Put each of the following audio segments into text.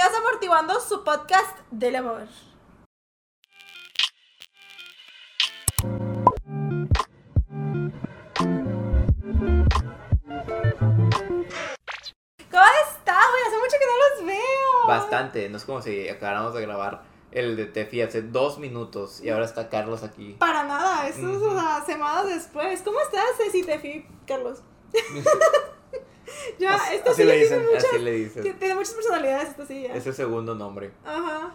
bienvenidos a Amortiguando, su podcast del amor. ¿Cómo estás, güey? Hace mucho que no los veo. Bastante, no es como si acabáramos de grabar el de Tefi hace dos minutos y ahora está Carlos aquí. Para nada, eso es o sea, semanas después. ¿Cómo estás, Ceci Tefi, Carlos? ya, Así- esta así silla le tiene, dicen. muchas, Así le dices. tiene muchas personalidades, esta silla. Es el segundo nombre. Ajá.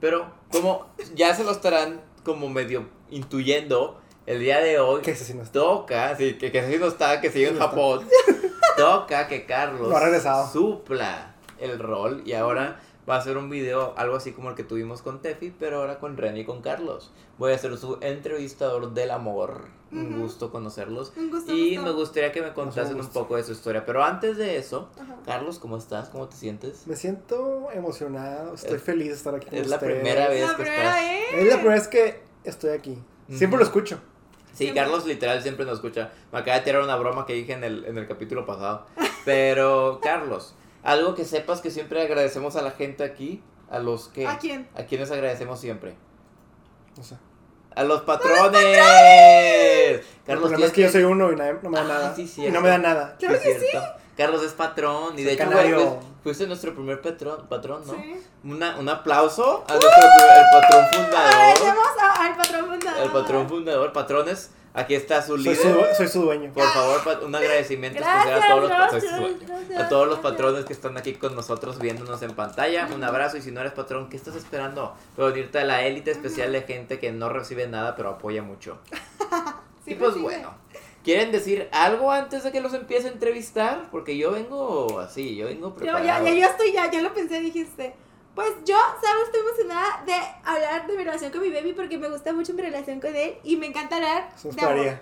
Pero como ya se lo estarán como medio intuyendo, el día de hoy ¿Qué es así no está? toca, sí, que, que así no está, que sigue en Sí. Japón, toca que Carlos No ha regresado. supla el rol y ahora va a hacer un video algo así como el que tuvimos con Tefi, pero ahora con Renny y con Carlos. Voy a ser su entrevistador del amor. Un gusto conocerlos. Un gusto. Y gusto. me gustaría que me contasen un poco de su historia. Pero antes de eso. Carlos, ¿cómo estás? ¿Cómo te sientes? Me siento emocionado, estoy Es- feliz de estar aquí con Es la primera vez La que primera estás. vez. Es la primera vez que estoy aquí. Siempre Ujú. lo escucho. Sí, Siempre. Carlos literal siempre nos escucha. Me acaba de tirar una broma que dije en el, en el capítulo pasado. Pero, Carlos, algo que sepas que siempre agradecemos a la gente aquí, a los que... ¿A quién? ¿A quienes agradecemos siempre? O sea, ¡A los patrones! el Carlos, problema es que yo soy uno y nadie- no me da Ah, nada. sí, y no me da nada. Claro Sí, que sí. Carlos es patrón y de hecho canario. fuiste, fuiste nuestro primer patrón, patrón ¿no? Sí. Una, un aplauso a nuestro primer- el patrón fundador. Agradecemos a- al patrón fundador. El patrón fundador, patrones, aquí está su Soy líder. su, soy su dueño. Por favor, un agradecimiento Gracias, especial a todos, los, soy gracias, a todos los patrones que están aquí con nosotros viéndonos en pantalla. Un abrazo y si no eres patrón, ¿qué estás esperando? Para unirte a la élite especial de gente que no recibe nada pero apoya mucho. Sí, y pues bueno, ¿quieren decir algo antes de que los empiece a entrevistar? Porque yo vengo así, yo vengo Yo, preparado. ya, ya, yo estoy, ya, ya lo pensé, dijiste. Pues yo, ¿sabes? Estoy emocionada de hablar de mi relación con mi baby porque me gusta mucho mi relación con él y me encanta hablar de amor.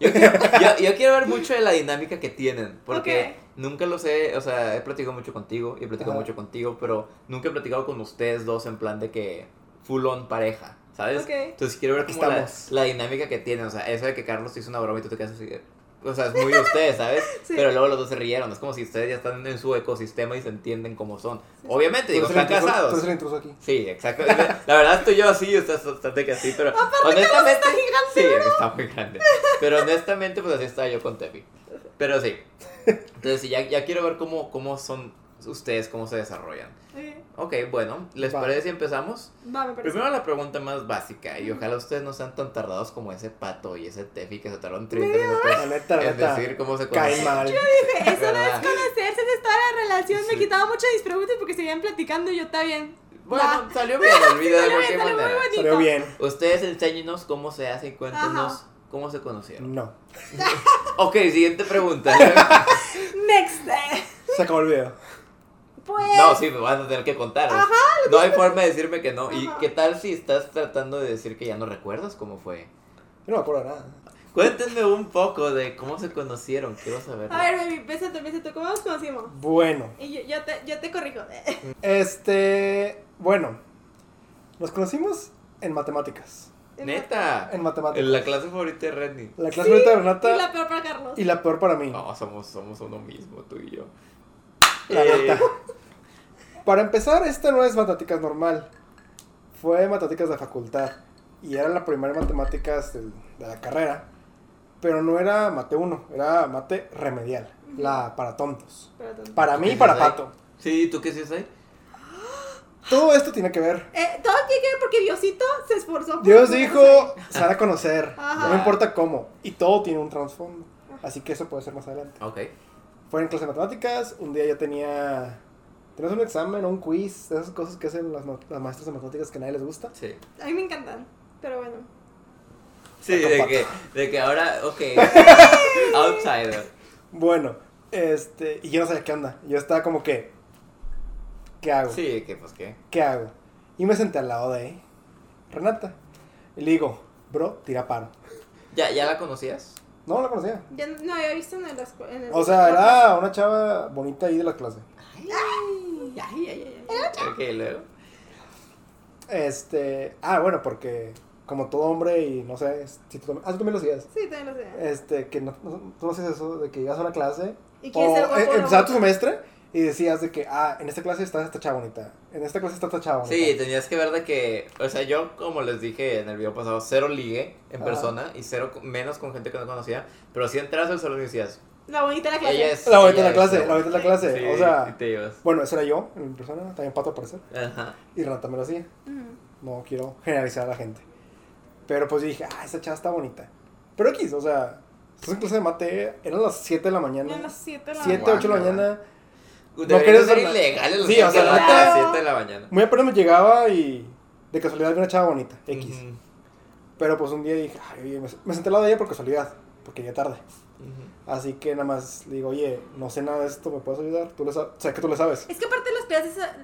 Yo quiero, yo- yo quiero ver mucho de la dinámica que tienen, porque nunca lo sé, o sea, he platicado mucho contigo y he platicado Ajá. mucho contigo, pero nunca he platicado con ustedes dos en plan de que full on pareja, ¿sabes? Ok. Entonces quiero ver como la, estamos. la dinámica que tienen, o sea, eso de que Carlos te hizo una broma y tú te quedas así, o sea, es muy de ustedes, ¿sabes? Sí. Pero luego los dos se rieron, es como si ustedes ya están en su ecosistema y se entienden cómo son. Sí. Obviamente, digo, están intruso- casados. Tú eres el intruso aquí. Sí, exacto. La verdad estoy yo así, estás bastante que así, pero honestamente. sí, está muy grande. Pero honestamente, pues así estaba yo con Tefi. Pero sí. Entonces, sí, ya, ya quiero ver cómo, cómo son ustedes, cómo se desarrollan. Ok. Bueno, ¿les Va. parece si empezamos? Va, me parece. Primero la pregunta más básica, y ojalá ustedes no sean tan tardados como ese pato y ese Tefi que se tardaron 30 La minutos neta, la en neta. decir cómo se Cae conocen. mal. Dije, Eso no es conocerse, es toda la relación. Sí. Me quitaba mucho mis preguntas porque seguían platicando y yo, está bien. Bueno, Va. salió bien el video de cualquier salió muy manera. bonito. Salió bien. Ustedes enséñenos cómo se hace y cuéntenos Ajá. cómo se conocieron. No. Ok, siguiente pregunta. Next. Se acabó el video. Pues. No, sí, me van a tener que contar. Ajá, no hay forma de decirme que no. ¿Y Ajá. qué tal si estás tratando de decir que ya no recuerdas cómo fue? Yo no me acuerdo nada. Cuéntenme un poco de cómo se conocieron, quiero saber. A ver, baby, pésate, pésate. ¿Cómo nos conocimos? Bueno, Y yo, yo, te, yo te corrijo. este. Bueno, nos conocimos en matemáticas. Neta, En matemáticas. en la clase favorita de Redney. La clase ahorita de Renata Y la peor para Carlos. y la peor para mí. No, somos, somos uno mismo, tú y yo. La Eh, neta. Para empezar, esta no es matemáticas normal. Fue matemáticas de facultad. Y era la primera matemáticas del- de la carrera. Pero no era mate 1, era mate remedial. La para tontos. Espérate. Para mí ¿Qué y para? Pato. Sí, ¿tú qué haces ahí? Todo esto tiene que ver. Eh, todo tiene que ver porque Diosito se esforzó. por Dios dijo, se van a conocer. Ajá. No importa cómo. Y todo tiene un trasfondo. Así que eso puede ser más adelante. Ok. Fue en clase de matemáticas. Un día yo tenía. Tenías un examen o un quiz. Esas cosas que hacen las, ma- las maestras de matemáticas que a nadie les gusta. Sí. A mí me encantan. Pero bueno. Sí, de que, de que ahora, ok. Outsider. Bueno, este. Y yo no sabía qué onda. Yo estaba como que. ¿Qué hago? Sí, que pues qué. ¿Qué hago? Y me senté al lado de Renata. Y le digo, bro, tira paro. ¿Ya, ¿Ya la conocías? No, no la conocía. Ya no había visto en el. En el O sea, era una chava bonita ahí de la clase. Ay, ay, ay, ay, ay. Ok, luego. Este. Ah, bueno, porque como todo hombre y no sé, si tú, también- ah, tú también lo hacías. Sí, también lo sé. Este, que no, no- tú no haces eso de que llegas a una clase Y o quieres ser guapo. eh, guapa. tu semestre y decías de que, ah, en esta clase está esta chava bonita, en esta clase está esta chava bonita. Sí, tenías que ver de que, o sea, yo como les dije en el video pasado, cero ligue en Ajá. persona y cero menos con gente que no conocía, pero si entras al salón y decías, La bonita de la clase. ella es... La bonita de la clase, la bonita de la clase, Sí, o sea- y te. Bueno, ese era yo en persona, también Pato al parecer. Ajá. Y Renata me lo hacía. Ujú. No quiero generalizar a la gente. Pero pues yo dije, ah, esta chava está bonita. Pero X, o sea, estás en clase de mate, eran las 7 de la mañana. Eran las 7 de la 7, Guau, 8 de la mañana. Debería querías ser ilegal el Sí, o sea, a la neta- las 7 de la mañana. Muy apenas me llegaba y de casualidad vi una chava bonita, X. Ujú, Pero pues un día dije, ay, oye, me, me senté al lado de ella por casualidad, porque ya tarde. ujú. Así que nada más le digo, oye, no sé nada de esto, ¿me puedes ayudar? Tú le sabes, o sea, que tú le sabes. Es que aparte los esa,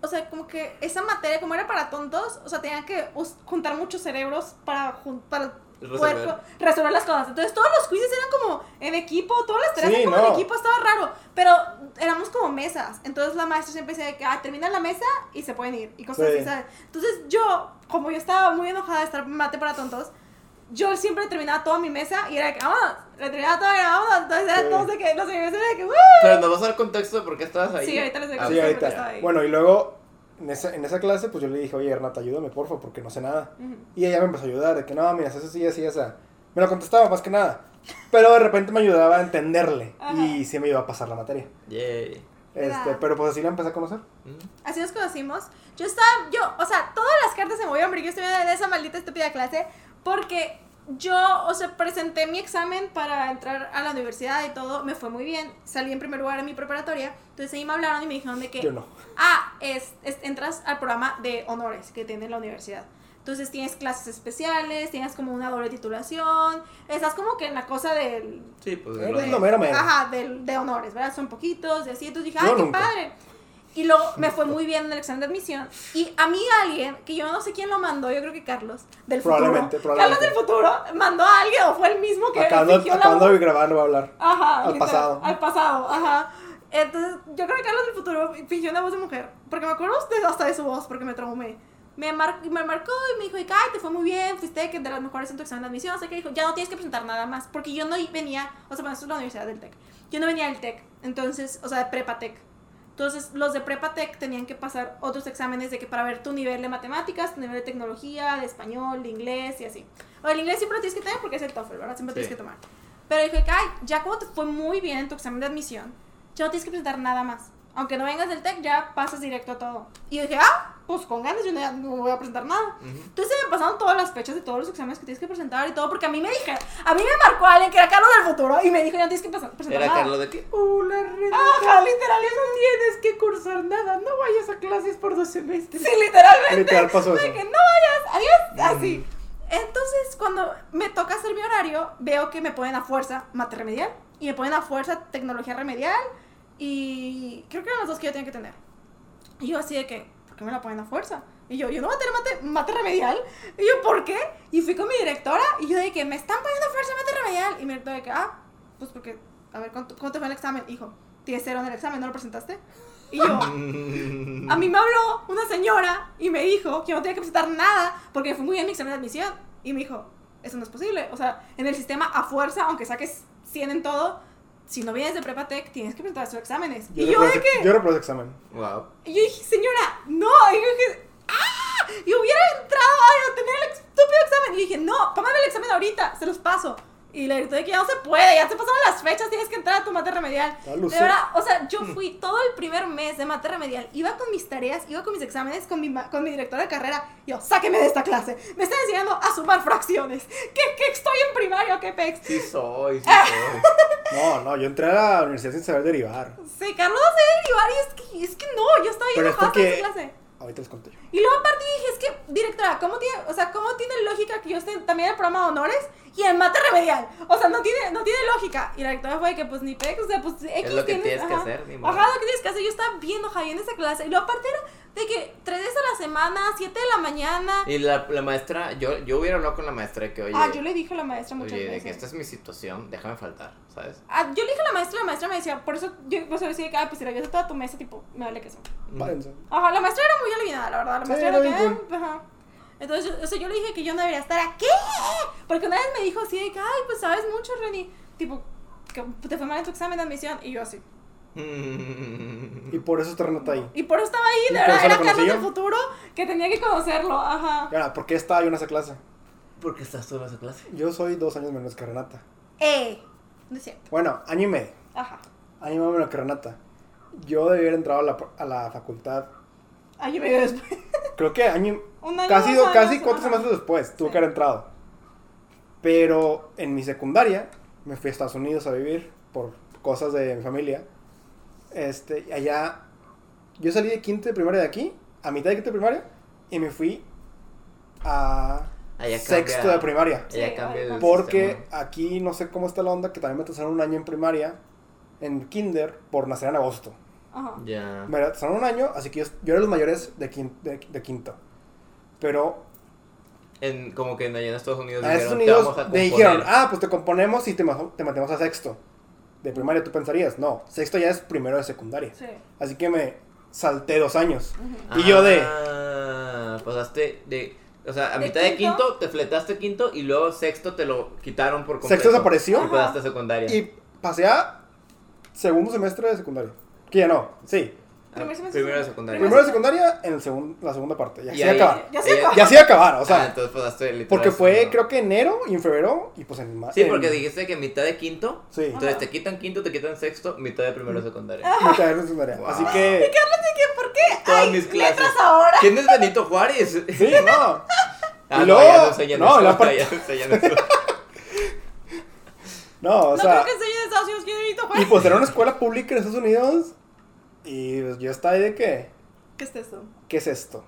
o sea, como que esa materia, como era para tontos, o sea, tenían que juntar muchos cerebros para, para poder Resolver. co- resolver las cosas. Entonces todos los quizzes eran como en equipo, todas las tareas Sí, eran como no. en equipo, estaba raro. Pero éramos como mesas. Entonces la maestra siempre decía que, ah, termina la mesa y se pueden ir. Y cosas Sí. así, ¿sabes? Entonces yo, como yo estaba muy enojada de estar mate para tontos, yo siempre terminaba toda mi mesa y era de que, vámonos, la terminaba toda y vámonos. Entonces era Sí. todos de que, los señores era de que, "Uh". Pero nos vas a dar contexto de por qué estabas ahí. Sí, ahorita les doy Ah, Sí, ahorita. ahí. Bueno, y luego en esa, en esa clase, pues yo le dije, oye, Renata, ayúdame, porfa, porque no sé nada. Ujú. Y ella me empezó a ayudar, de que no, mira, eso sí, así, esa. Me lo contestaba más que nada. Pero de repente me ayudaba a entenderle. Ajá. Y sí me iba a pasar la materia. Yay. Este, pero pues así la empecé a conocer. Ujú. Así nos conocimos. Yo estaba, yo, o sea, todas las cartas se movieron porque yo estuve en esa maldita estúpida clase. Porque yo, o sea, presenté mi examen para entrar a la universidad y todo. Me fue muy bien. Salí en primer lugar en mi preparatoria. Entonces ahí me hablaron y me dijeron de que, Yo no. ah, es, es- entras al programa de honores que tiene la universidad. Entonces tienes clases especiales, tienes como una doble titulación. Estás como que en la cosa del, Sí, pues. Eres lo- lo mero mero. Ajá, de, de honores, ¿verdad? Son poquitos y así. Entonces dije, ay, qué nunca. padre. Y luego me fue muy bien en el examen de admisión. Y a mí alguien, que yo no sé quién lo mandó, yo creo que Carlos, del futuro. Probablemente, probablemente. Carlos del futuro mandó a alguien, o fue el mismo que Acabando, la acabando de grabar, no va a hablar. Ajá. al literal, pasado. Al pasado, ajá. Entonces, yo creo que Carlos del futuro fingió una voz de mujer. Porque me acuerdo hasta de su voz, porque me traumé. Me, mar- me marcó y me dijo, y, ay, te fue muy bien, fuiste que de las mejores en tu examen de admisión. O sea, que dijo, ya no tienes que presentar nada más. Porque yo no venía, o sea, bueno, esto es la universidad del TEC. Yo no venía del TEC. Entonces, o sea, de Prepa TEC. Entonces, los de Prepa Tech tenían que pasar otros exámenes de que para ver tu nivel de matemáticas, tu nivel de tecnología, de español, de inglés y así. O el inglés siempre lo tienes que tener porque es el TOEFL, ¿verdad? Siempre Sí. tienes que tomar. Pero dije, ay, ya como te fue muy bien en tu examen de admisión, ya no tienes que presentar nada más. Aunque no vengas del TEC, ya pasas directo a todo. Y yo dije, ah, pues con ganas, yo no, no voy a presentar nada. Ujú. Entonces se me pasaron todas las fechas de todos los exámenes que tienes que presentar y todo, porque a mí me dije, a mí me marcó alguien que era Carlos del futuro y me dijo, ya no tienes que presentar Era nada. Carlos de qué? Hola, Renata. Ajá, literal, No tienes que cursar nada. No vayas a clases por dos semestres. Sí, literalmente. Literal pasó eso. Que no vayas, adiós, así. Entonces, cuando me toca hacer mi horario, veo que me ponen a fuerza mate remedial y me ponen a fuerza tecnología remedial y creo que eran las dos que yo tenía que tener. Y yo así de que, ¿por qué me la ponen a fuerza? Y yo, yo no voy a tener mate, mate remedial. Y yo, ¿por qué? Y fui con mi directora y yo de que me están poniendo a fuerza mate remedial. Y mi directora de que, ah, pues porque, a ver, ¿cuánto- ¿cómo te fue el examen? Hijo, tienes cero en el examen, ¿no lo presentaste? Y yo, a mí me habló una señora y me dijo que no tenía que presentar nada porque me fue muy bien mi examen de admisión. Y me dijo, eso no es posible. O sea, en el sistema a fuerza, aunque saques 100 en todo, si no vienes de Prepa Tech, tienes que presentar sus exámenes. y yo de que... yo reprobé examen. Wow. Y yo dije, señora, no. Y yo dije, ¡ah! Y hubiera entrado a tener el estúpido examen. Y dije, no, póngame el examen ahorita, se los paso. Y le grité que ya no se puede, ya se pasaron las fechas, tienes que entrar a tu mate remedial. Ah, De verdad, o sea, yo fui todo el primer mes de mate remedial, iba con mis tareas, iba con mis exámenes, con mi, con mi directora de carrera. Y yo, sáqueme de esta clase, me están enseñando a sumar fracciones. ¿Qué, qué estoy en primario? ¿Qué pex? Sí soy, sí soy. No, no, yo entré a la universidad sin saber derivar. Sí, Carlos hace derivar y es que, es que no, yo estaba Pero es enojada con porque- esa clase. Ahorita les conté yo. Y luego aparte dije, es que, directora, ¿cómo tiene, o sea, ¿cómo tiene lógica que yo esté también en el programa de honores y en mate remedial? O sea, no tiene, no tiene lógica. Y la directora fue de que, pues, ni pex, o sea, pues, X lo que tienes, tienes que ajá. hacer, ni modo. Ajá, lo que tienes que hacer. Yo estaba bien enojada en esa clase. Y luego aparte era de que tres veces a la semana, siete de la mañana. Y la, la maestra, yo, yo hubiera hablado con la maestra de que, oye, ah, yo le dije a la maestra muchas oye, de veces. que esta es mi situación, déjame faltar, ¿sabes? Ah, yo le dije a la maestra, la maestra me decía, por eso yo, sea, decía que, ah, pues si la toda tu mesa, tipo, me vale que eso. Párense. Ajá, la maestra era muy aliviada, la verdad. La Sí, maestra era era bien que, ajá. Entonces, yo- o sea, yo le dije que yo no debería estar aquí. Porque una vez me dijo así de que, ay, pues sabes mucho, Reni. Tipo, que te fue mal en tu examen de admisión. Y yo así. Y por eso está Renata ahí. Y por eso estaba ahí, ¿Y de verdad, era Carlos del futuro que tenía que conocerlo, ajá. Ahora, ¿por qué estaba yo en esa clase? ¿Por qué estás tú en esa clase? Yo soy dos años menos que Renata. Eh, no es cierto, Bueno, año y medio. ajá. Año y medio menos que Renata. Yo debí haber entrado a la, a la facultad. Año y medio después. Creo que año. Un año, Casi, dos casi años, cuatro ajá. semestres después tuve Sí. que haber entrado. Pero en mi secundaria me fui a Estados Unidos a vivir por cosas de mi familia. Este, allá yo salí de quinto de primaria de aquí, a mitad de quinto de primaria, y me fui a Allá sexto cambia- de primaria. Allá Porque sistema. aquí no sé cómo está la onda, que también me atrasaron un año en primaria, en kinder, por nacer en agosto. Ajá. Ya. Me atrasaron un año, así que yo, yo era los mayores de, quin- de, de quinto. Pero En, como que allá en Estados Unidos a Estados dijeron, "Te Unidos vamos a componer". dijeron, ah, pues te componemos y te, te metemos a sexto. De primaria tú pensarías, no, sexto ya es primero de secundaria. Sí. Así que me salté dos años. ujú. Y yo de- Ah, pasaste de... O sea, a ¿De mitad de quinto? quinto te fletaste quinto y luego sexto te lo quitaron por completo. Sexto desapareció. Y pasaste secundaria. Y pasé a segundo semestre de secundaria. Que ya no, sí. Ah, Primer semestre. primero de secundaria. Primero de secundaria en el segun- la segunda parte. Ya Y sí ahí- acabar. Ya se. Ya sí acabar, o sea. ah, entonces pasaste literal Porque fue, creo que enero y en febrero y pues en marzo. Sí, porque dijiste que mitad de quinto. Sí, Ajá. Entonces te quitan quinto, te quitan sexto, mitad de primero de secundaria. mitad de secundaria. Wow. Así que, ¿Por qué? Todas Ay, mis clases. letras ahora. ¿Quién es Benito Juárez? sí, no. Ah, Y no, luego- ya no enseñan no, eso. la parte- ya no. No, o no sea. creo que enseñe de Estados Unidos quién es Benito Y Juárez. pues era una escuela pública en Estados Unidos. Y pues yo estaba ahí de que, ¿Qué es esto? ¿qué es esto?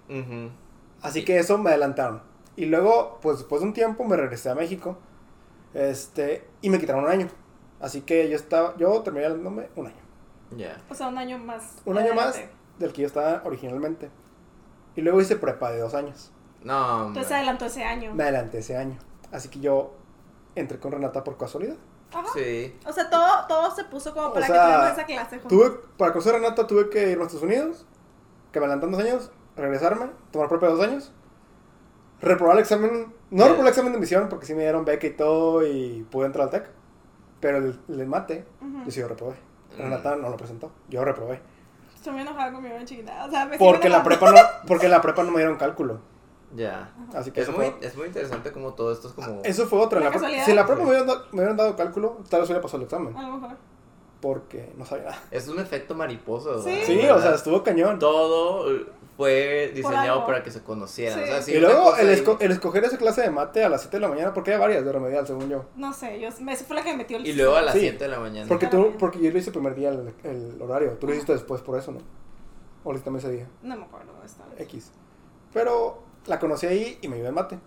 Así que eso me adelantaron. Y luego, pues después de un tiempo me regresé a México. Este, y me quitaron un año. Así que yo estaba, yo terminé dándome un año. Ya. O sea, un año más. Un año más del que yo estaba originalmente. Y luego hice prepa de dos años. No. Entonces adelantó ese año. Me adelanté ese año. Así que yo entré con Renata por casualidad. Ajá. Sí. O sea, todo, todo se puso como O para sea, que tuviéramos esa clase juntos. Tuve, para conocer a Renata tuve que ir a Estados Unidos, que me adelantan dos años, regresarme, tomar propia dos años, reprobar el examen, no reprobar el examen de admisión porque sí me dieron beca y todo y pude entrar al TEC, pero el, el mate, Ujú. yo sí lo reprobé. Mm. Renata no lo presentó, yo lo reprobé. Estoy muy enojada conmigo de chiquita. O sea, me Porque la prepa no, porque la prepa no me dieron cálculo. Ya. Así que Es muy, fue, es muy interesante como todo esto es como... eso fue otra. ¿Una La casualidad? si la prepa me hubieran, dado, me hubieran dado cálculo, tal vez hubiera pasado el examen. A lo mejor. Porque no sabía nada. Es un efecto mariposa, ¿verdad? Sí. Sí, ¿Verdad? o sea, estuvo cañón. Todo fue diseñado para que se conocieran. Sí. O sea, sí, y luego el, ahí- esco- el escoger esa clase de mate a las 7 de la mañana, porque hay varias de remedial, según yo. No sé, yo, esa fue la que me metió el Y luego a las Sí. 7 de la mañana. Porque tú, porque yo lo hice el primer día el, el horario, tú lo hiciste después por eso, ¿no? O lo hiciste también ese día, No me acuerdo dónde estaba. X. Pero la conocí ahí y me ayudó en mate.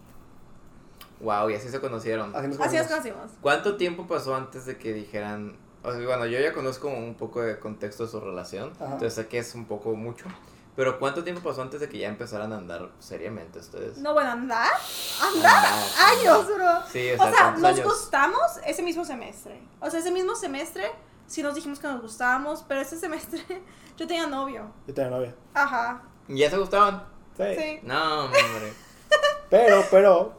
Wow, y así se conocieron. Así nos Así nos conocimos. conocimos. ¿Cuánto tiempo pasó antes de que dijeran... O sea, bueno, yo ya conozco un poco de contexto de su relación, Ajá. entonces sé que es un poco mucho. Pero ¿cuánto tiempo pasó antes de que ya empezaran a andar seriamente ustedes? No, bueno, andar. Andar. Andar, Años, bro. Sí, o O sea, sea, ¿cuántos nos años? gustamos ese mismo semestre. O sea, ese mismo semestre sí nos dijimos que nos gustábamos, pero ese semestre yo tenía novio. Yo tenía novia. Ajá. ¿Y ¿Ya se gustaban? Sí. Sí. No, hombre. Pero, pero,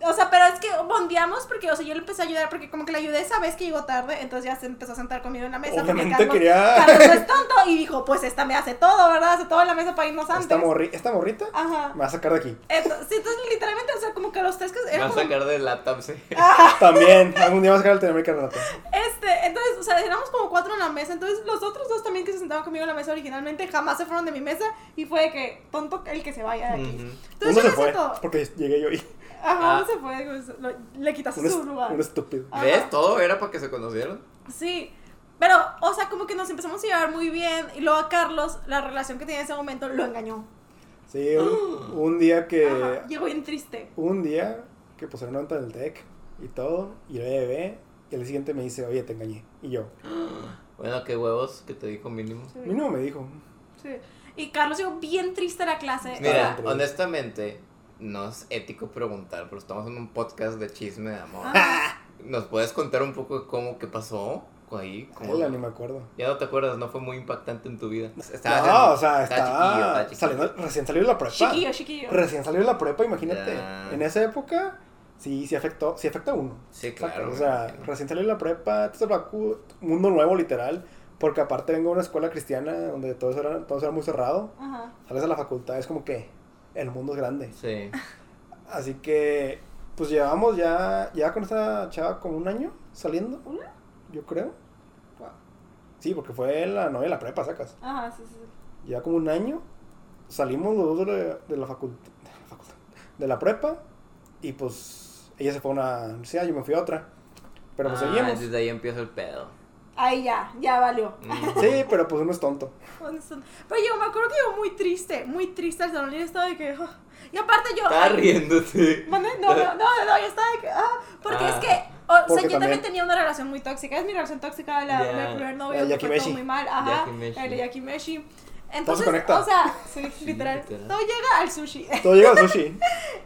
O sea, pero es que bondeamos porque, o sea, yo le empecé a ayudar porque como que le ayudé esa vez que llegó tarde, entonces ya se empezó a sentar conmigo en la mesa. porque obviamente Carlos, quería. Carlos no es tonto y dijo, pues esta me hace todo, ¿verdad? Hace todo en la mesa para irnos antes. esta, morri- esta morrita Ajá. me va a sacar de aquí. Entonces, sí, entonces, literalmente, o sea, como que los tres que Me van a como- sacar de la tab, sí. También, algún día va a sacar el Tenemérica Renata. Este, entonces, o sea, éramos como cuatro en la mesa. Entonces, los otros dos también que se sentaban conmigo en la mesa originalmente jamás se fueron de mi mesa. Y fue de que, tonto el que se vaya de aquí. Ujú. Entonces, Uno yo se fue, siento- porque llegué yo y Ajá, Ah. se fue. lo- le quitaste un, su lugar. un estúpido. Ajá. ¿Ves? Todo era para que se conocieran. Sí. Pero, o sea, como que nos empezamos a llevar muy bien. Y luego a Carlos, la relación que tenía en ese momento, lo engañó. Sí, un, un día que. Ajá, llegó bien triste. Un día que pusieron una nota del TEC y todo, y le llevé, y al día siguiente me dice, oye, te engañé. Y yo, Bueno, qué huevos que te dijo mínimo. Sí. mínimo me dijo. Sí. Y Carlos llegó bien triste a la clase. Mira, honestamente, no es ético preguntar, pero estamos en un podcast de chisme de amor. ajá. ¿Nos puedes contar un poco de cómo, qué pasó ahí? ¿Cómo- Ay, ni me acuerdo. Ya no te acuerdas, no fue muy impactante en tu vida. Estabas No, en- o sea, estaba chiquillo, saliendo- recién salió de la prepa. Chiquillo, chiquillo. Recién salió de la prepa, imagínate. Ya. En esa época, sí, sí afectó, sí afecta a uno. Sí, claro. O sea, recién salió de la prepa, mundo nuevo, literal. Porque aparte vengo de una escuela cristiana donde todo eso era, todo eso era muy cerrado. Ajá. Sales a la facultad, es como que el mundo es grande. Sí. Así que, pues llevamos ya, ya con esta chava como un año saliendo, ¿Una? yo creo. Wow. Sí, porque fue la novia de la prepa, sacas. Ajá, sí, sí. sí. Ya como un año, salimos los dos de la, de la facultad, de la facultad, de la prepa, y pues ella se fue a una universidad, yo me fui a otra. Pero pues Ah, seguimos. Desde ahí empieza el pedo. Ahí ya, ya valió. Mm. Sí, pero pues uno es tonto. Pero yo me acuerdo que yo muy triste, muy triste al salón y estaba de que. ah. Y aparte yo. Estaba riéndote. No, no, no, no, no, yo estaba de que. Ah, porque Ah. es que. O sea, yo también también- tenía una relación muy tóxica. Es mi relación tóxica de la, Ya. mi primer novio. La fue todo Yakimeshi. muy mal. Ajá. Yakimeshi. El Yakimeshi. se Entonces, o sea, sí, Sí, literal. literal. Todo llega al sushi. Todo llega al sushi.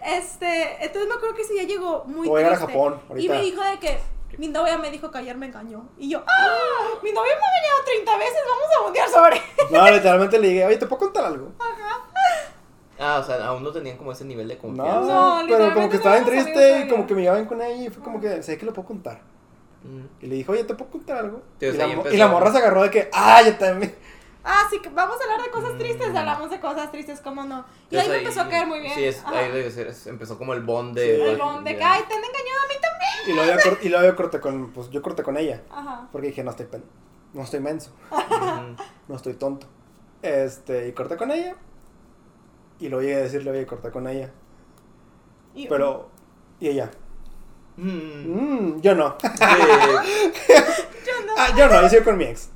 Este, entonces me acuerdo que ese día llegó muy Todo llega a triste. Japón, Y ahorita. me dijo de que mi novia me dijo que ayer me engañó. Y yo, ¡ah! Mi novia me ha engañado 30 veces, vamos a mundiar sobre. No, literalmente le dije, oye, ¿te puedo contar algo? Ah, o sea, aún no tenían como ese nivel de No, confianza. No, pero como que estaba bien no habíamos triste salido y como que me llevaban con ella y fue como que, sé que lo puedo contar. Mm. Y le dije, oye, ¿te puedo contar algo? La, y la morra se agarró de que, ah, yo también. Ah, sí, que vamos a hablar de cosas Mm. tristes, hablamos de cosas tristes, ¿cómo no? Y Entonces ahí me empezó a caer muy bien. Sí, es, ahí debe ser, es- empezó como el bond Sí. de. El bond de ay, te han engañado a mí también. Y luego yo, cor- y luego yo corté con, pues yo corté con ella. Ajá. Porque dije, no estoy, pen- no estoy menso, no estoy tonto. Este, y corté con ella. Y luego llegué a decirle, oye, corté con ella. Y- Pero, y ella, Mm. mmm, yo no. Sí. Yo no. ah, yo no, yo sigo con mi ex.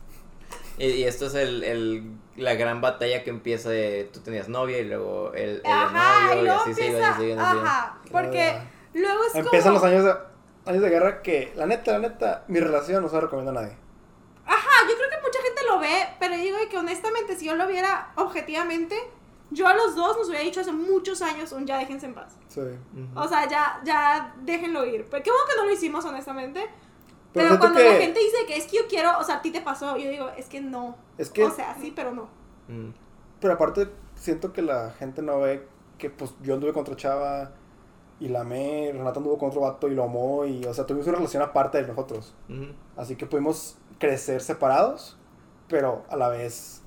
Y, y esto es el, el, la gran batalla que empieza de tú tenías novia y luego el, el Ajá, novio y luego así se así así iban. ajá, porque Ah. luego es Empiezan como... los años de, años de guerra que, la neta, la neta, mi relación no se la recomiendo a nadie. Ajá, yo creo que mucha gente lo ve, pero digo que honestamente, si yo lo viera objetivamente, yo a los dos nos hubiera dicho hace muchos años un ya déjense en paz. Sí. O sea, ya, ya déjenlo ir. Pero qué bueno que no lo hicimos, honestamente. Pero Pero, cuando que- la gente dice que es que yo quiero, o sea, a ti te pasó, yo digo, es que no. Es que, O sea, sí, pero no. Mm. pero aparte, siento que la gente no ve que, pues, yo anduve con otra chava y la amé, Renata anduvo con otro vato y lo amó, y, o sea, tuvimos una relación aparte de nosotros. Ujú. Así que pudimos crecer separados, pero a la vez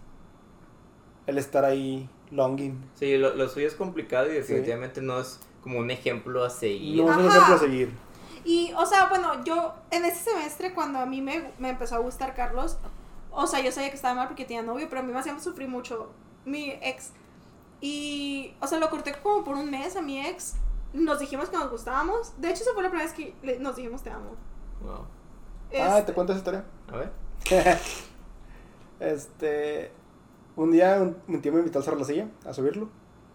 el estar ahí longing. Sí, lo, lo suyo es complicado y definitivamente no es como un ejemplo a seguir. No es un ejemplo a seguir. Y, o sea, bueno, yo en ese semestre, cuando a mí me, me empezó a gustar Carlos, o sea, yo sabía que estaba mal porque tenía novio, pero a mí me hacía sufrir mucho mi ex. Y, o sea, lo corté como por un mes a mi ex. Nos dijimos que nos gustábamos. De hecho, esa fue la primera vez que le- nos dijimos te amo. Wow. Ah, Este, ¿te cuento esa historia? A ver. este. Un día un, un tío me invitó al Cerro de la Silla a subirlo.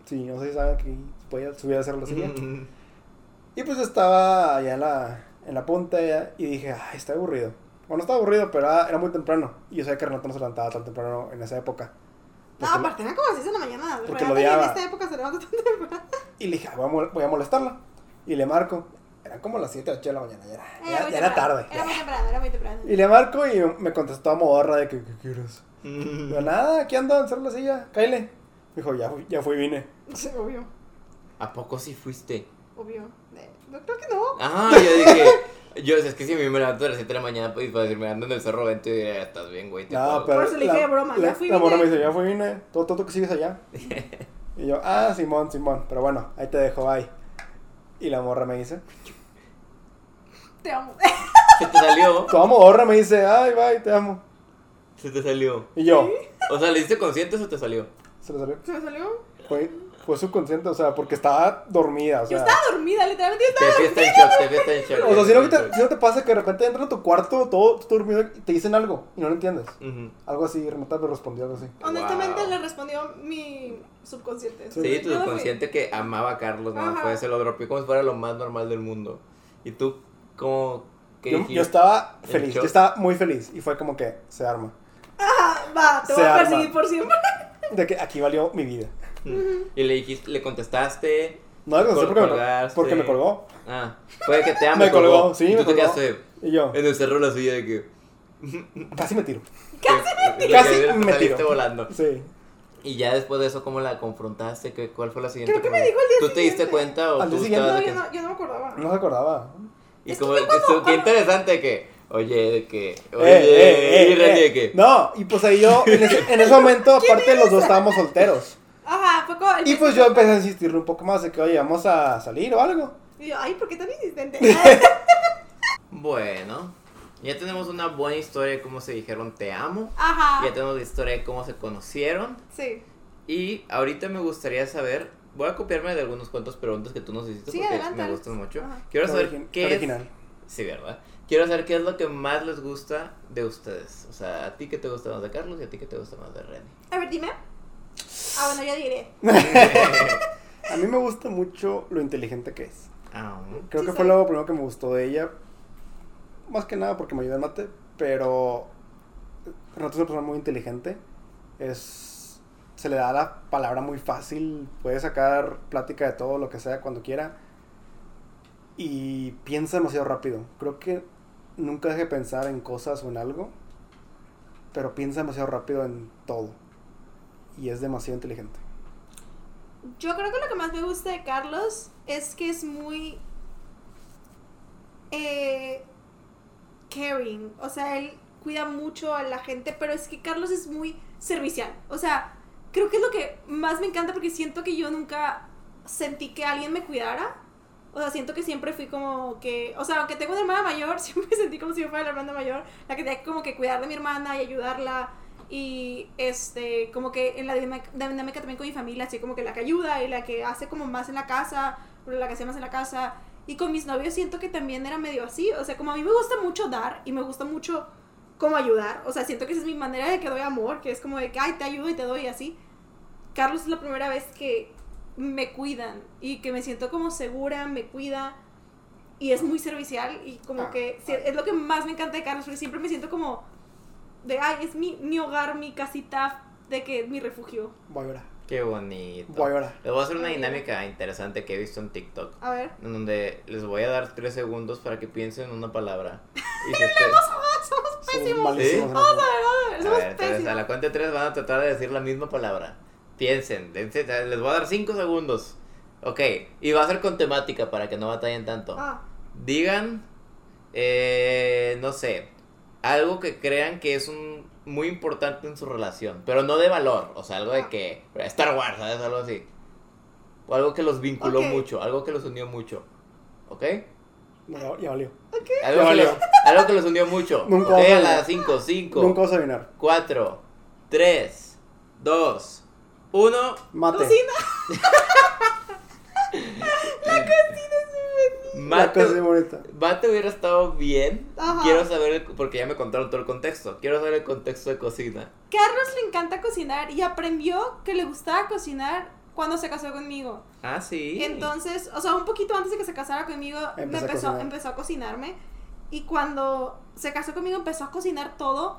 Sí, no sé si saben que se podía subir al Cerro de la Silla. Ujú. Y pues estaba allá en la, en la punta y dije, ay, está aburrido. Bueno, no estaba aburrido, pero era, era muy temprano. Y yo sabía que Renato no se levantaba tan temprano en esa época. No, aparte era como las 6 de la mañana. porque lo ni en odiaba. esta época se levanta tan temprano. Y le dije, "Ah, voy a, mol- voy a molestarla. Y le marco. Eran como las 7 8 de la mañana, ya era, ya- Era ya era tarde. Era muy temprano, era muy temprano. Y le marco y me contestó a modorra de que, ¿qué quieres? Mm. Yo, nada, aquí ando en la Silla, cáele. Me dijo, ya fui, ya fui, vine. Sí, obvio, ¿A poco sí fuiste? obvio. Eh, No creo que no. Ah, yo dije. Yo, es que si a mí me levanto a las 7 de la mañana pues, para decirme ando en el cerro 20 y diría, estás bien, güey. te No, puedo". pero Por eso le dije de broma, la, ya fui, la morra me dice, ya fui, vine. Todo tonto que sigues allá. y yo, ah, Simón, Simón. Pero bueno, ahí te dejo, bye. Y la morra me dice, Te amo. Se te salió. tu morra me dice, ay, bye, te amo. Se te salió. Y yo, O sea, ¿le diste consciente o se te salió? se le salió. ¿Se me salió? Fue, fue subconsciente, o sea, porque estaba dormida, o Yo estaba dormida, literalmente yo estaba Te fiesta en shock, te fiesta en shock. O sea, si no, te te, fiesta en si no te pasa que de repente entran a tu cuarto, todo, dormido, y te dicen algo y no lo entiendes. Algo así, Renata me respondió algo así. Honestamente Wow. le respondió mi subconsciente. Sí. Sí, tu subconsciente que amaba a Carlos, ¿no? Ajá. Fue, se lo dropeó como si fuera lo más normal del mundo. ¿Y tú cómo? ¿Qué Yo, yo estaba ¿En feliz, yo estaba muy feliz y fue como que se arma. Ah, va, te voy Se a arma. perseguir por siempre. De que aquí valió mi vida. Y le dijiste, le contestaste. No le contesté porque, me, porque me colgó. Ah, puede que te ame. Me colgó, sí, Y me tú te colgó. quedaste Y yo, en el cerro de la silla de que. casi me tiro. Casi Casi te me saliste tiro. volando. Sí. Y ya después de eso, ¿cómo la confrontaste? ¿Qué, ¿Cuál fue la siguiente? Creo que me dijo el día ¿Tú te diste siguiente. cuenta o Al tú día siguiente. No, yo no, yo no me acordaba. No se acordaba. Y Es como que cuando- qué cuando- interesante que Oye, de que. Eh, Oye, eh, y Randy eh, de que. No, y pues ahí yo, en ese, en ese momento, aparte los dos estábamos solteros. Ajá, fue como. el Y pues yo empecé a insistirle un poco más de que, oye, vamos a salir o algo. Y yo, ay, ¿por qué tan insistente? Bueno, ya tenemos una buena historia de cómo se dijeron te amo. Ajá. Ya tenemos la historia de cómo se conocieron. Sí. Y ahorita me gustaría saber. Voy a copiarme de algunos cuantos preguntas que tú nos hiciste Sí, porque adelante, me gustan mucho. Ajá. Quiero saber Origi- qué original. es. Sí, ¿verdad? Quiero saber qué es lo que más les gusta de ustedes. O sea, a ti que te gusta más de Carlos y a ti que te gusta más de Renny. A ver, dime. Ah, bueno, yo diré. A mí me gusta mucho lo inteligente que es. Ah, Creo Sí que soy. fue lo primero que me gustó de ella. Más que nada porque me ayuda en mate, pero Renato es una persona muy inteligente. Es se le da la palabra muy fácil, puede sacar plática de todo lo que sea cuando quiera y piensa demasiado rápido. Creo que nunca deje de pensar en cosas o en algo, pero piensa demasiado rápido en todo y es demasiado inteligente. Yo creo que lo que más me gusta de Carlos es que es muy eh, caring. O sea, él cuida mucho a la gente, pero es que Carlos es muy servicial. O sea, creo que es lo que más me encanta porque siento que yo nunca sentí que alguien me cuidara. O sea, siento que siempre fui como que, o sea, aunque tengo una hermana mayor, siempre sentí como si yo fuera la hermana mayor, la que tenía como que cuidar de mi hermana y ayudarla y este, como que en la dinámica, dinámica también con mi familia, así como que la que ayuda y la que hace como más en la casa, o la que hace más en la casa. Y con mis novios siento que también era medio así, o sea, como a mí me gusta mucho dar y me gusta mucho como ayudar, o sea, siento que esa es mi manera de que doy amor, que es como de que, ay, te ayudo y te doy así. Carlos es la primera vez que me cuidan y que me siento como segura, me cuida y es muy servicial y como Ah, que es lo que más me encanta de Carlos porque siempre me siento como de ay es mi, mi hogar mi casita de que mi refugio Voy a llorar. qué bonito. Voy a llorar. Les voy a hacer una dinámica interesante que he visto en TikTok. a ver En donde les voy a dar tres segundos para que piensen en una palabra. Y somos Somos pésimos en eso. a ver, A somos ver, entonces, pésimos a la cuenta de tres van a tratar de decir la misma palabra. Piensen, les voy a dar cinco segundos. Ok, y va a ser con temática para que no batallen tanto. ah, Digan, eh, no sé, algo que crean que es un muy importante en su relación, pero no de valor, o sea, algo de Ah. que Star Wars, ¿sabes? Algo así. O algo que los vinculó Ok. mucho, algo que los unió mucho. ¿Ok? No, ya valió. Algo, Ya que valió. los, algo que los unió mucho. Nunca Ok, vamos a a adivinar. las 5, 5, Nunca vas a adivinar. 4, 3, 2, 1. Mate. cocina La cosa es bonita. Mate hubiera estado bien. Ajá. Quiero saber, el- porque ya me contaron todo el contexto. Quiero saber el contexto de cocina. Carlos le encanta cocinar y aprendió que le gustaba cocinar cuando se casó conmigo Ah, sí. Entonces, o sea, un poquito antes de que se casara conmigo, me Empezó a empezó, cocinar. empezó a cocinarme. Y cuando se casó conmigo, empezó a cocinar todo.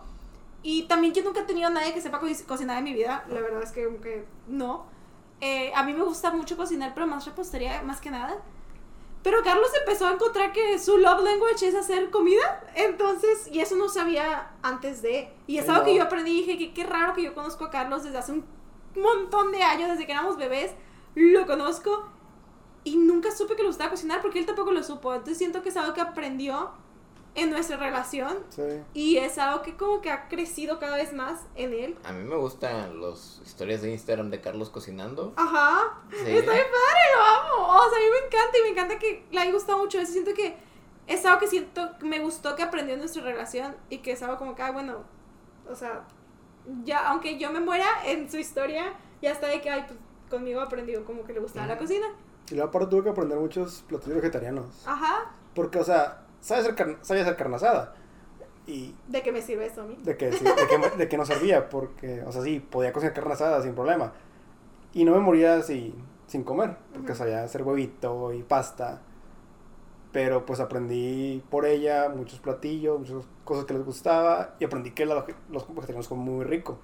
Y también yo nunca he tenido a nadie que sepa co- cocinar en mi vida. La verdad es que, que no. Eh, a mí me gusta mucho cocinar, pero más repostería, más que nada. Pero Carlos empezó a encontrar que su love language es hacer comida. Entonces, y eso no sabía antes de. Y es algo que yo aprendí y dije que qué raro que yo conozco a Carlos desde hace un montón de años, desde que éramos bebés. Lo conozco y nunca supe que le gustaba cocinar porque él tampoco lo supo. Entonces siento que es algo que aprendió en nuestra relación Sí. y es algo que como que ha crecido cada vez más en él. A mí me gustan las historias de Instagram de Carlos cocinando. Ajá. Sí. Está bien padre, lo amo. O sea, a mí me encanta y me encanta que le haya gustado mucho eso. Siento que es algo que siento, me gustó que aprendió en nuestra relación y que es algo como que, ah, bueno, o sea, ya, aunque yo me muera en su historia, ya está de que, ay, pues conmigo aprendió como que le gustaba la cocina. Y luego aparte tuve que aprender muchos platillos vegetarianos. Ajá. Porque, o sea, sabes hacer, carne, sabía hacer carne asada. Y ¿De qué me sirve eso a mí? de que, sí, de, que, de que no servía, porque, o sea, sí, podía cocinar carne asada sin problema. Y no me moría sin, sin comer, porque Ujú. sabía hacer huevito y pasta. Pero pues aprendí por ella muchos platillos, muchas cosas que les gustaba. Y aprendí que la- los vegetarianos comen muy rico.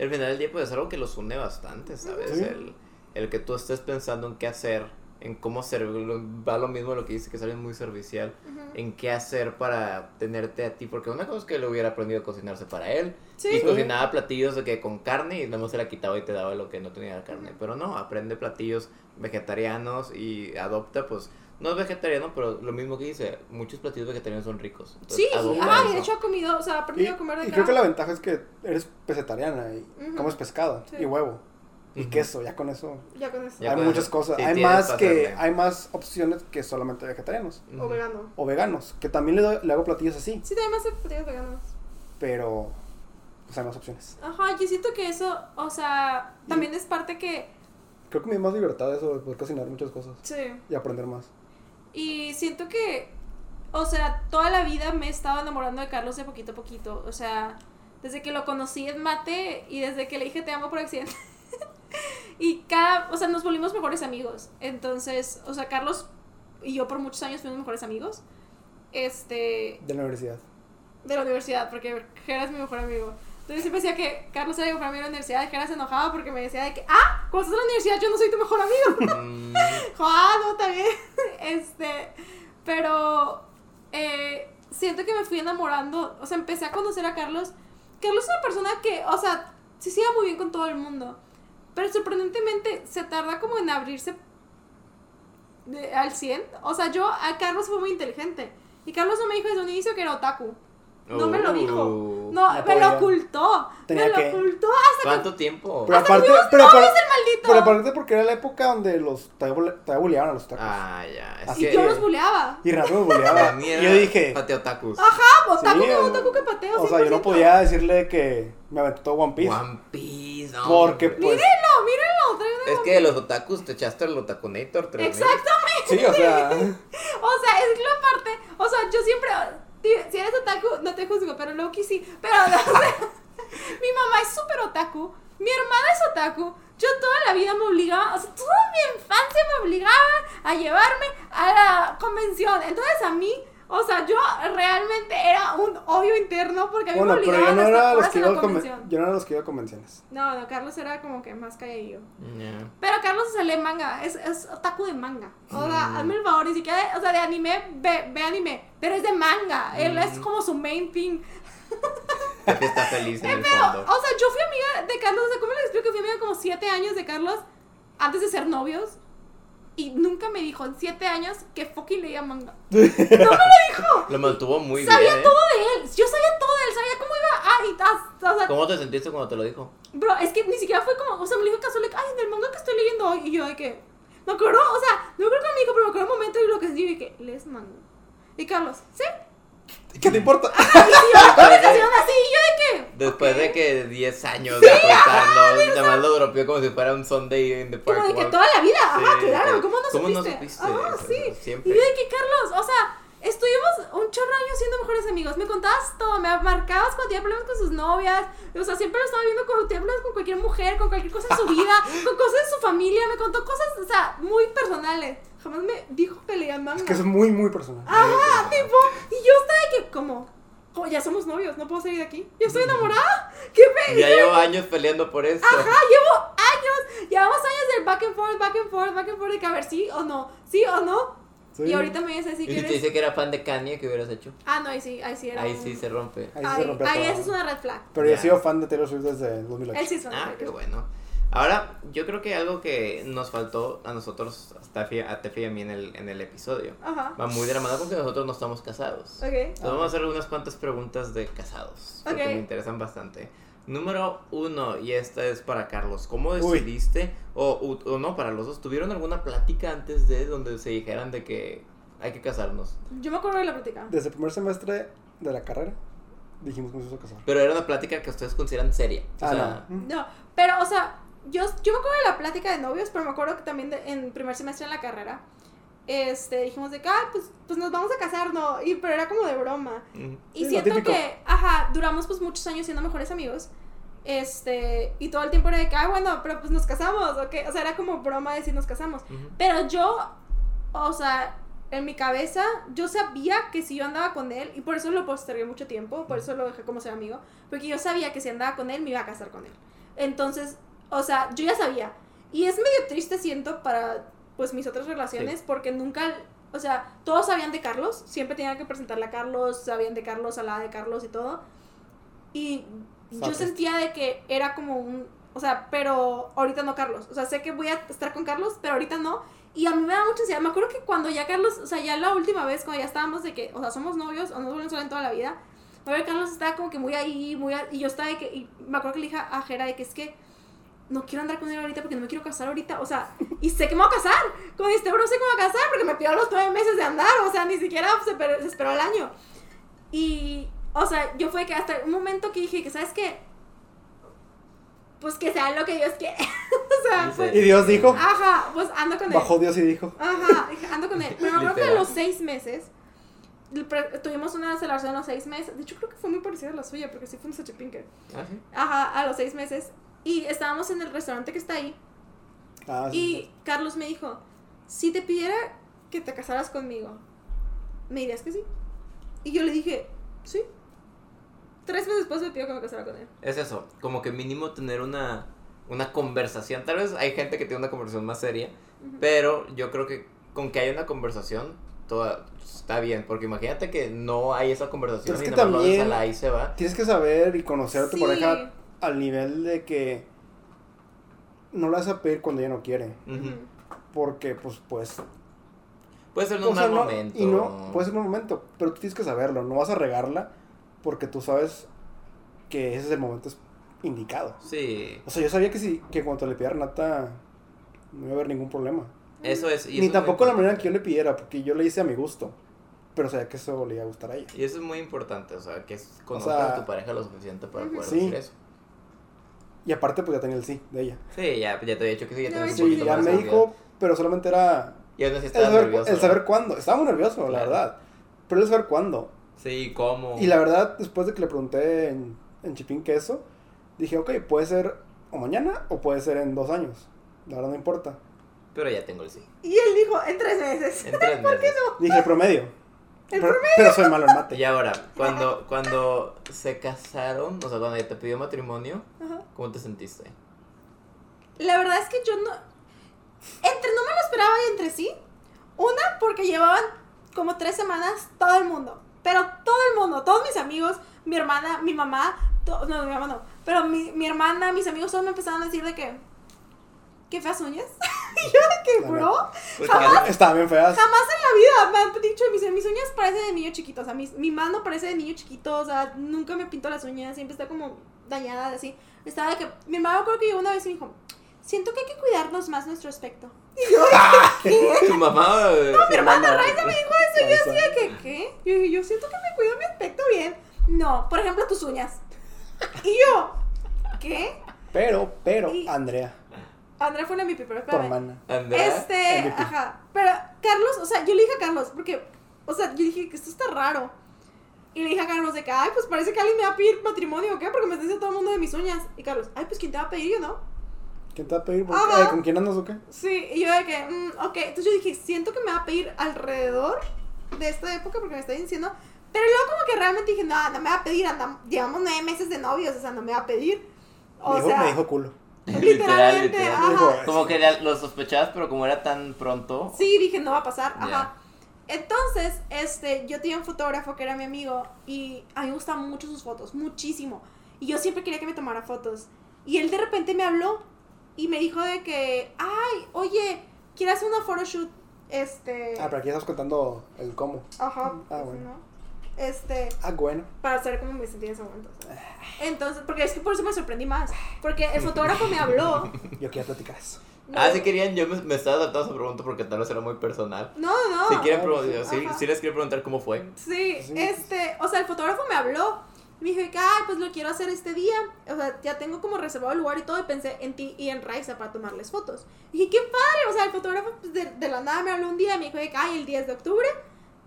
Al final del día, pues es algo que los une bastante, ¿sabes? Sí. El, el que tú estés pensando en qué hacer, en cómo servirlo, va lo mismo lo que dice que sale muy servicial, en qué hacer para tenerte a ti, porque una cosa es que él hubiera aprendido a cocinarse para él, Sí. y cocinaba platillos de que con carne y luego se la quitaba y te daba lo que no tenía carne, pero no, aprende platillos vegetarianos y adopta, pues, no es vegetariano, pero lo mismo que dice, muchos platillos vegetarianos son ricos. Entonces, Sí, eso. de hecho ha comido, o sea, ha Y, aprendido a comer de y creo que la ventaja es que eres pesetariana y Ujú. comes pescado Sí. y huevo y queso, ya con eso. Ya con eso. Ya hay con muchas eso, cosas. sí, hay más que hacerle. hay más opciones que solamente vegetarianos O vegano. o veganos, que también le, doy- le hago platillos así, Sí, también más platillos veganos. pero pues hay más opciones. Ajá, yo siento que eso, o sea, también es parte que, Creo que me da más libertad eso de poder cocinar muchas cosas sí, y aprender más. y siento que, o sea, toda la vida me he estado enamorando de Carlos de poquito a poquito, o sea, desde que lo conocí en mate y desde que le dije te amo por accidente. y cada, o sea, nos volvimos mejores amigos. Entonces, o sea, Carlos y yo por muchos años fuimos mejores amigos. Este, De la universidad. de la universidad, porque Jera es mi mejor amigo. Entonces siempre decía que Carlos era mi mejor amigo de la universidad y Jera se enojaba porque me decía de que, ah, cuando estás en la universidad yo no soy tu mejor amigo. Mm, ah, no, bien. Este, pero eh, siento que me fui enamorando, o sea, empecé a conocer a Carlos. Carlos es una persona que, o sea, sí se lleva muy bien con todo el mundo, pero sorprendentemente se tarda como en abrirse de- al 100. O sea, yo, a Carlos fue muy inteligente. Y Carlos no me dijo desde un inicio que era otaku. No me lo dijo. uh, No, No me podía. lo ocultó. Tenía me lo que- ocultó hasta que... ¿Cuánto tiempo? Pero Hasta aparte, tuvimos pero, aparte, el maldito. pero aparte porque era la época donde los todavía bule- todavía buleaban a los tacos. Ah, ya. Es Así Y que. yo los buleaba. Y Renato me buleaba. Y yo dije, Pateotakus. Ah, otaku Sí, que o- otaku que pateo, o sea, yo no 100%. podía decirle que me aventó todo One Piece. One Piece, no. porque pues, Mírenlo, mírenlo. Es que de los otakus te echaste el Otakunator 3000. Exactamente. sí, o sea, O sea, es la parte. O sea, yo siempre. Si eres otaku, no te juzgo, pero Loki sí. Pero, o mi mamá es súper otaku. Mi hermana es otaku. Yo toda la vida me obligaba, o sea, toda mi infancia me obligaba a llevarme a la convención. Entonces a mí, o sea, yo realmente era un odio interno porque a mí bueno, me pero obligaban yo no a estar era los que iba yo no era los que iba a convenciones. No, no, Carlos era como que más calladillo. Ya. Pero Carlos se lee manga, es, es otaku de manga. O sea, Mm. hazme el favor, ni siquiera, de- o sea, de anime, ve, ve anime, pero es de manga. Él es Mm. como su main thing. Está feliz en el Pero, fondo. o sea, yo fui amiga de Carlos, o sea, ¿cómo le explico? Fui amiga como siete años de Carlos antes de ser novios. Y nunca me dijo en siete años que fucking leía manga. No me lo dijo. Lo mantuvo muy sabía bien. ¿eh? todo de él. Yo sabía todo de él, sabía cómo iba. Ah, y tas- o sea, ¿Cómo te sentiste cuando te lo dijo? Bro, es que ni siquiera fue como, o sea, me dijo casual, like, ay, en el manga que estoy leyendo hoy, y yo de que, me acuerdo, o sea, no creo que me dijo, pero me acuerdo un momento y lo que sentí, y que, lees manga. Y Carlos, ¿sí? ¿Qué te importa? Y yo, la conversación así, yo de que, Después ok. de que 10 años de apretarlo, nada más lo dropeó como si fuera un Sunday in the Park. Como de que toda la vida, ajá, Sí, claro, sí. ¿cómo no ¿Cómo no supiste? supiste? Ajá, sí. siempre. Y yo de que, Carlos, o sea, estuvimos un chorro de años siendo mejores amigos, me contabas todo, me marcabas cuando tenía problemas con sus novias, o sea, siempre lo estaba viendo cuando tenía problemas con cualquier mujer, con cualquier cosa en su vida, con cosas de su familia, me contó cosas, o sea, muy personales. Jamás me dijo que leía manga. Es que es muy, muy personal. Ajá, tipo, y yo estaba de que, como, como, ya somos novios, no puedo salir de aquí. Yo estoy enamorada. ¿Qué me? Ya llevo años peleando por esto. Ajá, llevo años, llevamos años del back and forth, back and forth, back and forth, de que a ver sí o no, sí o no. Sí. Y ahorita me dice si y si te dice que era fan de Kanye, ¿qué hubieras hecho? Ah, no, ahí sí, ahí sí era. Ahí un- sí se rompe. Ahí sí Ahí, se rompió ahí esa es una red flag. Pero yo he sido fan de Taylor Swift desde el 2008. Él sí es una Ah, qué bueno. Ahora, yo creo que algo que nos faltó a nosotros, a Tefi, a Tefi y a mí en el, en el episodio, Ajá. va muy de la mano porque nosotros no estamos casados. Ok. Entonces vamos a hacer unas cuantas preguntas de casados, porque Ok. me interesan bastante. Número uno, y esta es para Carlos. ¿Cómo decidiste, o, o- o no, para los dos, tuvieron alguna plática antes de donde se dijeran de que hay que casarnos? Yo me acuerdo de la plática. Desde el primer semestre de la carrera dijimos que nos íbamos a casar. Pero era una plática que ustedes consideran seria. O Ah, sea, no. No, pero, o sea, yo, yo me acuerdo de la plática de novios, pero me acuerdo que también de- en primer semestre en la carrera, este, dijimos de que, ah, pues, pues nos vamos a casar, ¿no? Y, pero era como de broma. mm, Y siento que, ajá, duramos pues muchos años siendo mejores amigos. Este, y todo el tiempo era de que, ah, bueno, pero pues nos casamos, ¿ok? O sea, era como broma decir nos casamos. Pero yo, o sea, en mi cabeza, yo sabía que si yo andaba con él, y por eso lo postergué mucho tiempo, por eso lo dejé como ser amigo, porque yo sabía que si andaba con él, me iba a casar con él. Entonces, o sea, yo ya sabía. Y es medio triste, siento, para, pues, mis otras relaciones, porque nunca, o sea, todos sabían de Carlos, siempre tenían que presentarle a Carlos, sabían de Carlos, hablaba de Carlos y todo. Y yo sentía de que era como un, o sea, pero ahorita no Carlos. O sea, sé que voy a estar con Carlos, pero ahorita no. Y a mí me da mucha ansiedad. Me acuerdo que cuando ya Carlos, o sea, ya la última vez, cuando ya estábamos de que, o sea, somos novios o nos volvemos a en toda la vida, me acuerdo que Carlos estaba como que muy ahí, muy a- y yo estaba de que, y me acuerdo que le dije a Jera de que es que no quiero andar con él ahorita porque no me quiero casar ahorita, o sea, y sé que me voy a casar, con este bro sé que me voy a casar porque me pidió los nueve meses de andar, o sea, ni siquiera se, per- se esperó el año. Y, o sea, yo fue que hasta un momento que dije que, ¿sabes qué? Pues que sea lo que Dios quiere. o sea, pues, Y Dios dijo, ajá, pues ando con él. bajó Dios y dijo. Ajá, dije, ando con él. Pero me acuerdo que a los seis meses tuvimos una celebración a los seis meses. De hecho, creo que fue muy parecida a la suya, porque sí fue un Sachepinker. Ah, sí. Ajá, a los seis meses. Y estábamos en el restaurante que está ahí. Ah, sí. Y Carlos me dijo: Si te pidiera que te casaras conmigo, ¿me dirías que sí? Y yo le dije: Sí. Tres meses después me pidió que me casara con él. Es eso, como que mínimo tener una, una conversación. Tal vez hay gente que tiene una conversación más seria, pero yo creo que con que haya una conversación, toda, está bien. Porque imagínate que no hay esa conversación y que nada también- ahí se va. Tienes que saber y conocer a tu Sí. pareja al nivel de que no la vas a pedir cuando ella no quiere. Porque, pues, pues. Puede ser en o un sea, mal no- momento. Y no, puede ser un momento, pero tú tienes que saberlo. No vas a regarla porque tú sabes que ese es el momento indicado. Sí, O sea, yo sabía que si que cuando le pidiera a Renata no iba a haber ningún problema. eso es. y Ni eso tampoco la manera que yo le pidiera, porque yo le hice a mi gusto. Pero sabía que eso le iba a gustar a ella. Y eso es muy importante, o sea, que es- conozcas sea, a tu pareja lo suficiente para poder Sí. decir eso. Y aparte, pues ya tenía el sí de ella. Sí, ya, ya te había dicho que sí, ya un Sí, Sí, poquito ya más me dijo, pero solamente era Y aún así el saber, nervioso. el saber ¿no? cuándo. Estaba muy nervioso, la verdad. Pero el saber cuándo. Sí, cómo. Y la verdad, después de que le pregunté en, en Chipín Queso, dije, ok, puede ser o mañana o puede ser en dos años. La verdad no importa. Pero ya tengo el sí. Y él dijo: En tres meses. En tres meses. Dije el promedio. El pero, pero soy malo en mate. Y ahora, cuando, cuando se casaron, o sea, cuando ella te pidió matrimonio, Ajá. ¿cómo te sentiste? La verdad es que yo no. Entre no me lo esperaba y entre sí. Una, porque llevaban como tres semanas todo el mundo. Pero todo el mundo, todos mis amigos, mi hermana, mi mamá, to- no, mi mamá no. Pero mi, mi hermana, mis amigos, todos me empezaron a decir de que. ¿Qué feas uñas? y yo de que, La bro. Pues, Jamás. Estaban bien feas. Jamás en la vida me han dicho, mis, mis uñas parecen de niño chiquito, o sea, mis- mi mano parece de niño chiquito, o sea, nunca me pinto las uñas, siempre está como dañada, así. Estaba de que, mi hermano creo que llegó una vez y me dijo, siento que hay que cuidarnos más nuestro aspecto. Y yo, Tu mamá. eh, Mi hermana Raiza me dijo eso y yo así de que, ¿qué? Yo dije, yo siento que me cuido mi aspecto bien. No, por ejemplo, tus uñas. Y yo, ¿qué? Pero, pero, Y- Andrea, Andrea fue la MVP, pero tu espérame. hermana. Andrea. Este, MVP. ajá. Pero Carlos, o sea, yo le dije a Carlos, porque, o sea, yo dije que esto está raro. Y le dije a Carlos de que, ay, pues parece que alguien me va a pedir matrimonio o qué, porque me está diciendo todo el mundo de mis uñas. Y Carlos, ay, pues quién te va a pedir yo, ¿no? ¿Quién te va a pedir? ¿Por- Ajá. eh, ¿Con quién andas o qué? Sí, y yo de que, mm, ok. Entonces yo dije, siento que me va a pedir alrededor de esta época porque me está diciendo. Pero luego como que realmente dije, no, no me va a pedir, andam- llevamos nueve meses de novios, o sea, no me va a pedir. O me, dijo, sea, me dijo culo. literalmente, literal. ajá. Dijo, Como que lo sospechabas, pero como era tan pronto. Sí, dije, no va a pasar, ajá. Entonces, este, yo tenía un fotógrafo que era mi amigo y a mí me gustaban mucho sus fotos, muchísimo. Y yo siempre quería que me tomara fotos. Y él de repente me habló y me dijo de que, ay, oye, ¿quieres hacer una photoshoot? Este... Ah, pero aquí estás contando el cómo. Ajá. Ah, pues, bueno. ¿no? Este, Ah, bueno. para saber cómo me sentía en ese momento. sea. Entonces, porque es que por eso me sorprendí más. Porque el fotógrafo me habló. Yo quería platicar eso. Ah, si querían, yo me, me estaba adaptando a esa pregunta porque tal vez era muy personal. No, no. Si quieren, pro- sí. sí, Ajá. sí les quiero preguntar cómo fue. Sí, Sí. este, o sea, el fotógrafo me habló. Me dijo que, ay, pues lo quiero hacer este día. O sea, ya tengo como reservado el lugar y todo. Y pensé en ti y en Raiza para tomarles fotos. Y dije, qué padre. O sea, el fotógrafo pues, de, de la nada me habló un día y me dijo que, ay, el 10 de octubre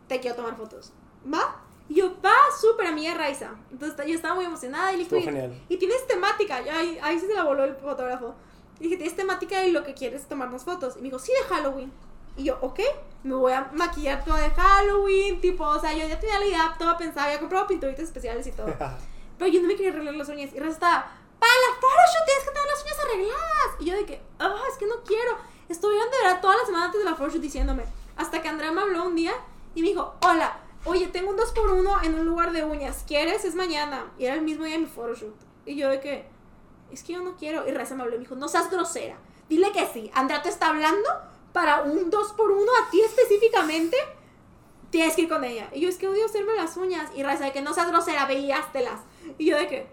te quiero tomar fotos. ¿Va? Y yo, va, súper amiga Raiza. Entonces yo estaba muy emocionada y le dije, genial. y tienes temática. Y ahí, ahí se la voló el fotógrafo. Y dije, tienes temática y lo que quieres es tomarnos fotos. Y me dijo, sí, de Halloween. Y yo, ok, me voy a maquillar todo de Halloween, tipo, o sea, yo ya tenía la idea toda pensada, había comprado pinturitas especiales y todo. Pero yo no me quería arreglar las uñas. Y Raza estaba, para la photoshoot tienes que tener las uñas arregladas. Y yo de que, ah, es que no quiero. Estuvieron de verdad toda la semana antes de la photoshoot diciéndome. Hasta que Andrea me habló un día y me dijo, hola, oye, tengo un 2x1 en un lugar de uñas. ¿Quieres? Es mañana. Y era el mismo día de mi photoshoot. Y yo de que, es que yo no quiero. Y Raza me habló y me dijo, no seas grosera. Dile que sí. Andrea te está hablando para un 2 por 1 a ti específicamente, tienes que ir con ella. Y yo, es que odio hacerme las uñas. Y Raza de que no seas grosera, veíastelas. Y yo de que,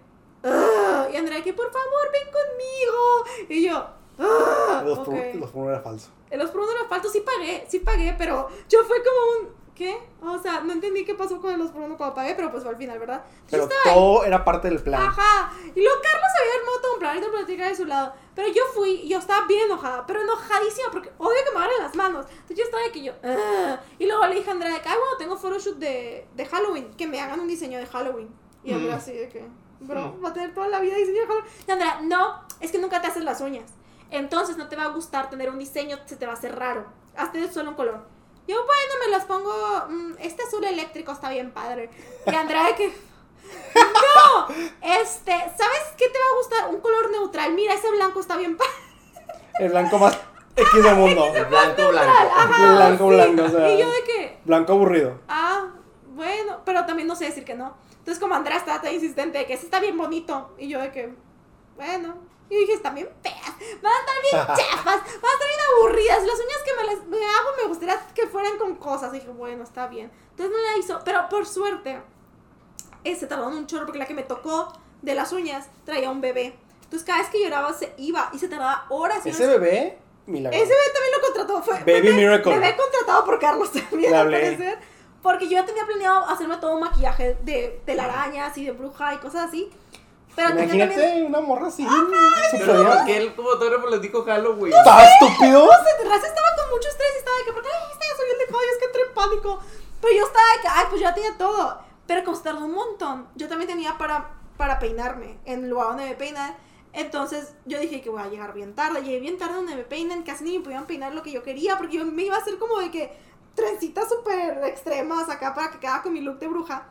"Ugh". y Andrea de que, por favor, ven conmigo. Y yo, "Ugh". Los, Ok. por, los por uno era falso. Los por uno era falso, sí pagué, sí pagué, pero yo fue como un, ¿qué? O sea, no entendí qué pasó con el los uno cuando pagué, pero pues fue al final, ¿verdad? Pero estaba ahí. todo era parte del plan. Ajá. Y luego Carlos había armado todo un plan de platicar de su lado. Pero yo fui yo estaba bien enojada, pero enojadísima porque odio que me agarren las manos. Entonces yo estaba de que yo. "Ugh". Y luego le dije a Andrea de que, ay, bueno, tengo photoshoot de, de Halloween, que me hagan un diseño de Halloween. Y Andrea Mm. así de que, bro, va a tener toda la vida diseño de Halloween. Y Andrea, no, es que nunca te haces las uñas. Entonces no te va a gustar tener un diseño, se te va a hacer raro. Hazte solo un color. Yo, bueno, me las pongo. mm, este azul eléctrico está bien padre. Y Andrea de que. ¡No! Este, ¿sabes qué te va a gustar? Un color neutral. Mira, ese blanco está bien padre. El blanco más X del mundo. El blanco, blanco. Ajá, blanco, sí. blanco, o sea. Y yo de que. Blanco aburrido. Ah, bueno, pero también no sé decir que no. Entonces, como Andrea estaba tan insistente de que ese está bien bonito. Y yo de que. Bueno. Y dije, están bien feas. Van a estar bien chafas. Van a estar bien aburridas. Las uñas que me, las, me hago me gustaría que fueran con cosas. Y dije, bueno, está bien. Entonces me la hizo. Pero por suerte, eh, se tardó un chorro porque la que me tocó de las uñas traía un bebé. Entonces cada vez que lloraba se iba y se tardaba horas. y Ese horas. bebé, milagro. Ese bebé también lo contrató. Fue Baby bebé, Miracle. Bebé contratado por Carlos también, al parecer. Porque yo ya tenía planeado hacerme todo un maquillaje de telarañas y de bruja y cosas así. Pero Imagínate también... una morra así. Pero super ¿por qué el fotógrafo les dijo Halloween? ¿Estás estúpido? Raza estaba con mucho estrés y estaba de que, ¿por qué le dijiste eso? Y él dijo, ay, es que entré en pánico. Pero yo estaba de que, ay, pues yo ya tenía todo. Pero como se tardó un montón, yo también tenía para, para peinarme en el lugar donde me peinan. Entonces yo dije que voy a llegar bien tarde. Llegué bien tarde donde me peinan, casi ni me podían peinar lo que yo quería, porque yo me iba a hacer como de que trencitas súper extremas acá para que quedara con mi look de bruja.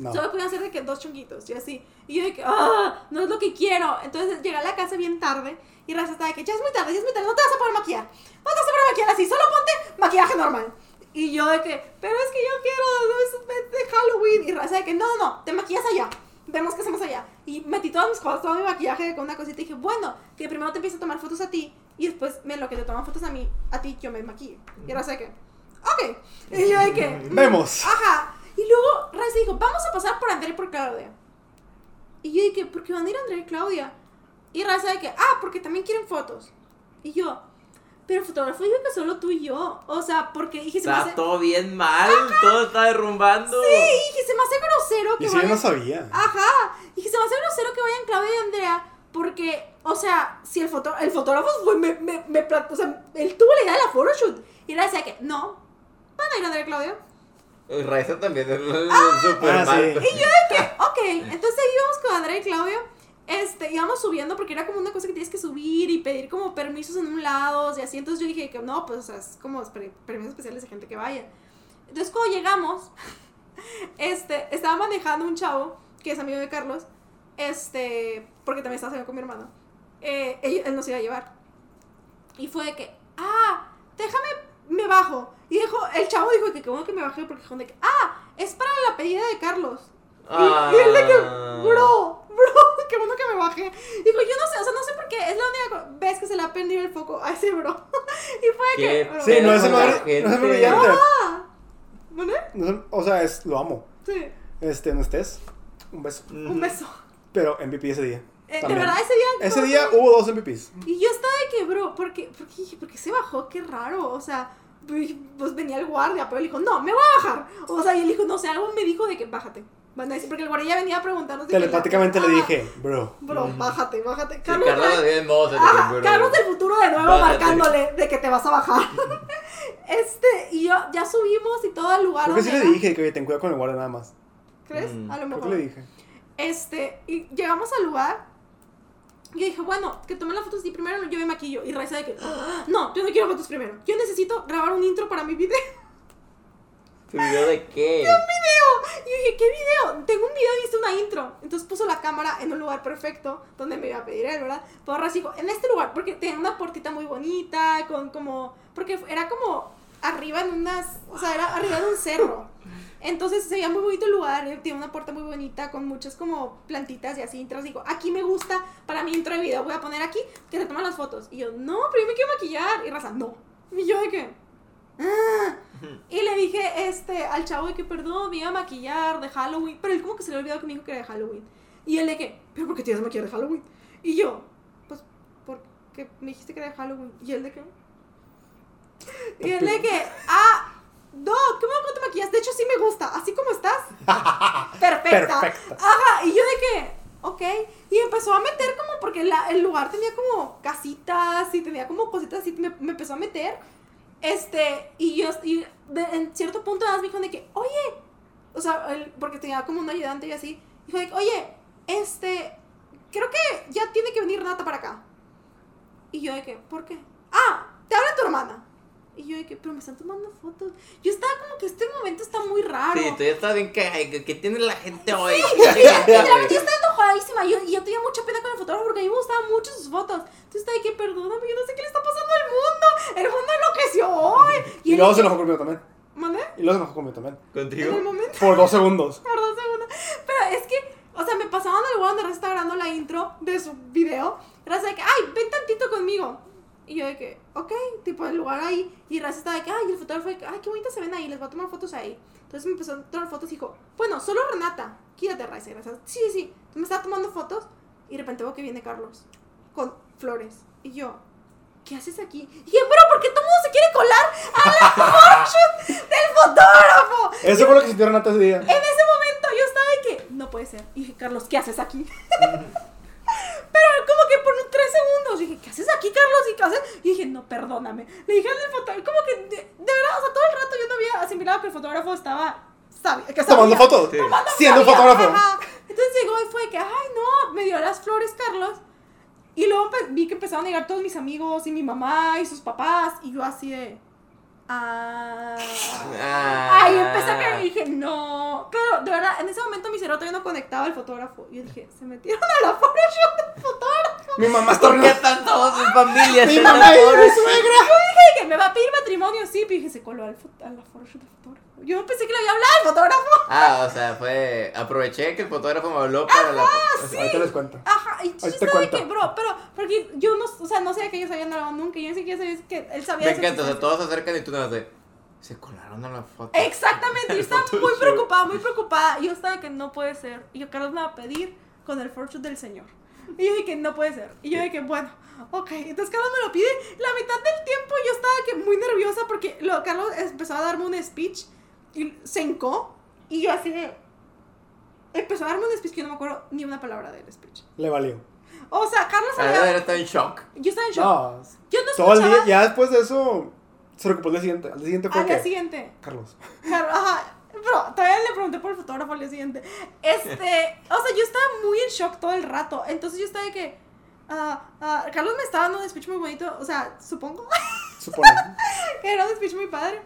No. Solo podían hacer de que dos chonguitos y así. Y yo de que, ah, no es lo que quiero. Entonces llegué a la casa bien tarde y Raza estaba de que ya es muy tarde, ya es muy tarde, no te vas a poder maquillar. No te vas a poder maquillar así, solo ponte maquillaje normal. Y yo de que, pero es que yo quiero es de, Halloween. Y Raza de que, no, no, no, te maquillas allá. Vemos qué hacemos allá. Y metí todas mis cosas, todo mi maquillaje con una cosita y dije, bueno, que primero te empiezo a tomar fotos a ti y después me lo que te toman fotos a mí, a ti yo me maquillo. Y Raza de que, ok. Y yo de que, Vemos. Ajá. Y luego Raza dijo, vamos a pasar por Andrea y por Claudia. Y yo dije, ¿por qué van a ir Andrea y Claudia? Y Raza de que, ah, porque también quieren fotos. Y yo, pero el fotógrafo dijo que solo tú y yo. O sea, porque dije, se me Está hace... todo bien mal, todo está derrumbando. Sí, dije, se me hace grosero que Y si yo vayan... no sabía. Ajá. Dije, se me hace grosero que vayan Claudia y Andrea. Porque, o sea, si el, foto el fotógrafo fue, me, me, me o sea, él tuvo la idea de la photoshoot. Y Raza decía que, no, van a ir Andrea y Claudia. Raiza también es Ah, súper Ah, mal. sí. Y yo de que, ok, entonces íbamos con Andrea y Claudio, este, íbamos subiendo porque era como una cosa que tienes que subir y pedir como permisos en un lado y así, entonces yo dije que no, pues o sea, es como per- permisos especiales de gente que vaya. Entonces cuando llegamos, este, estaba manejando un chavo, que es amigo de Carlos, este, porque también estaba saliendo con mi hermano, eh, él, él nos iba a llevar. Y fue de que, ah, déjame, me bajo. Y dijo, el chavo dijo que qué bueno que me bajé porque dijo de que, ah, es para la pedida de Carlos. Y- Y, él de que, Ah. bro, bro, qué bueno que me bajé. Dijo, yo no sé, o sea, no sé por qué, es la única vez que se le ha prendido el foco a ese bro. y fue que, bro, Sí, no es el no es brillante. ah. No es el- O sea, es, lo amo. Sí, Este, no estés. Un beso. un beso. Pero MVP ese día. Eh, de verdad, ese día... Ese día no. hubo dos MVPs. Y yo estaba de que, bro, ¿por qué, por qué, dije, ¿por qué se bajó? Qué raro, o sea, pues pues venía el guardia, pero él dijo, no, me voy a bajar. O sea, y él dijo, no sé, algo me dijo de que bájate. Van a decir, porque el guardia venía a preguntarnos. que Telepáticamente le Ah, dije, bro. Bro, mm, bájate, bájate. Sí, Carlos, Carlos tra- de Ajá, figuró. Carlos del futuro de nuevo Bájate. marcándole de que te vas a bajar. este, y yo, ya subimos y todo al lugar Creo que sí le dije que oye, ten cuidado con el guardia nada más. ¿Crees? Mm. A lo Creo mejor. que le dije. Este, y llegamos al lugar. Y yo dije, bueno, que tomen las fotos y primero yo me maquillo. Y Raiza de que, "Ah, no, yo no quiero fotos primero. Yo necesito grabar un intro para mi video. ¿Tu video de qué? Y yo dije, ¿qué video? Tengo un video y hice una intro. Entonces puso la cámara en un lugar perfecto donde me iba a pedir él, ¿verdad? Pero Raiza dijo, en este lugar, porque tenía una puertita muy bonita, con como, porque era como arriba en unas, o sea, era arriba de un cerro. Entonces se veía muy bonito el lugar, eh, tiene una puerta muy bonita con muchas como plantitas y así. Entonces digo, aquí me gusta para mi intro de video, voy a poner aquí que te toman las fotos. Y yo, no, pero yo me quiero maquillar. Y Raza, no, Y yo de que. "Ah". Y le dije este, al chavo de que, perdón, me iba a maquillar de Halloween. Pero él como que se le olvidó que me dijo que era de Halloween. Y él de que, ¿pero por qué tienes maquillar de Halloween? Y yo, pues, porque me dijiste que era de Halloween. Y él de que. Y él de que, ah, no, ¿qué me te maquillas? De hecho, sí me gusta. Así como estás. Perfecta. Perfecta. Ajá, y yo de que, ok. Y empezó a meter como, porque la- el lugar tenía como casitas y tenía como cositas así, me, me empezó a meter. Este, y yo, y de- en cierto punto me dijo de que, oye, o sea, él- porque tenía como un ayudante y así, dijo de que, oye, este, creo que ya tiene que venir Nata para acá. Y yo de que, ¿por qué? Ah, te habla tu hermana. Y yo de que, pero me están tomando fotos. Yo estaba como que este momento está muy raro. Sí, tú ya estás bien que, que, que tiene la gente hoy. Literalmente yo estaba enojadísima. Yo, y yo tenía mucha pena con el fotógrafo porque a mí me gustaban mucho sus fotos. Entonces estaba de que, perdóname, yo no sé qué le está pasando al mundo. El mundo enloqueció hoy. Y él luego se enojó conmigo también. ¿Mandé? Y luego se enojó conmigo también. En el ¿Contigo? momento. Por dos segundos. Por dos segundos. Pero es que, o sea, me pasaban al lugar donde estaba grabando la intro de su video. Raza de que, ay, ven tantito conmigo. Y yo de que, ok, tipo el lugar ahí. Y Raza estaba de que, ay, el fotógrafo de que, ay, qué bonitas se ven ahí, les voy a tomar fotos ahí. Entonces me empezó a tomar fotos y dijo, bueno, solo Renata, quítate, Raza. Y Raza, sí, sí, sí. Entonces me estaba tomando fotos y de repente veo que viene Carlos con flores. Y yo, ¿qué haces aquí? Y dije, pero ¿por qué todo el mundo se quiere colar a la photoshoot del fotógrafo? Eso fue lo que sintió Renata ese día. En ese momento yo estaba de que no puede ser. Y dije, Carlos, ¿qué haces aquí? Pero como que por un tres segundos dije, ¿qué haces aquí, Carlos? ¿Y qué haces? Y dije, no, perdóname. Le dije al fotógrafo, como que de, de verdad, o sea, todo el rato yo no había asimilado que el fotógrafo estaba. Sabía, que Tomando sabía. fotos. Sí. Tomando Siendo sabía, fotógrafo. ajá. Entonces llegó y fue que, ay, no, me dio las flores, Carlos. Y luego pe- vi que empezaron a llegar todos mis amigos y mi mamá y sus papás. Y yo así de. Ah. Ah. Ay, empecé a creer y dije, no. Pero de verdad, en ese momento mi cerebro todavía no conectaba al fotógrafo. Y yo dije, se metieron a la photoshoot del fotógrafo. Mi mamá está ¿Por qué están todos en familia? Mi mamá y mi suegra. Dije que me va a pedir matrimonio, sí. Pero dije, se coló al a la photoshoot del fotógrafo. Yo pensé que le había hablado al fotógrafo. Ah, o sea, fue. Aproveché que el fotógrafo me habló para la. Ahorita les cuento. Ajá, y yo Ahí te estaba de cuento. que, bro, pero, porque yo no, o sea, no sabía que ellos habían hablado nunca. Yo ni siquiera sabía que él sabía Me encanta, o sea, todos se acercan y tú nada más de. Se colaron a la foto. Exactamente, yo estaba muy preocupada, muy preocupada. Yo estaba de que no puede ser. Y yo, Carlos me va a pedir con el fortune del Señor. Y yo dije que no puede ser. Y yo dije que, bueno, ok. Entonces Carlos me lo pide. La mitad del tiempo yo estaba que muy nerviosa porque lo, Carlos empezó a darme un speech y se hincó. Y yo así de... Empezó a darme un speech que yo no me acuerdo ni una palabra del speech. Le valió. O sea, Carlos La había... verdad estaba en shock. Yo estaba en shock. No. Yo no Todo el día, ya después de eso, se recuperó el día siguiente. Al día siguiente fue Al día siguiente. Carlos. Claro, ajá. Pero todavía le pregunté por el fotógrafo al día siguiente. Este, o sea, yo estaba muy en shock todo el rato. Entonces yo estaba de que. ah, ah, Carlos me estaba dando un speech muy bonito. O sea, supongo Supone. que era un speech muy padre.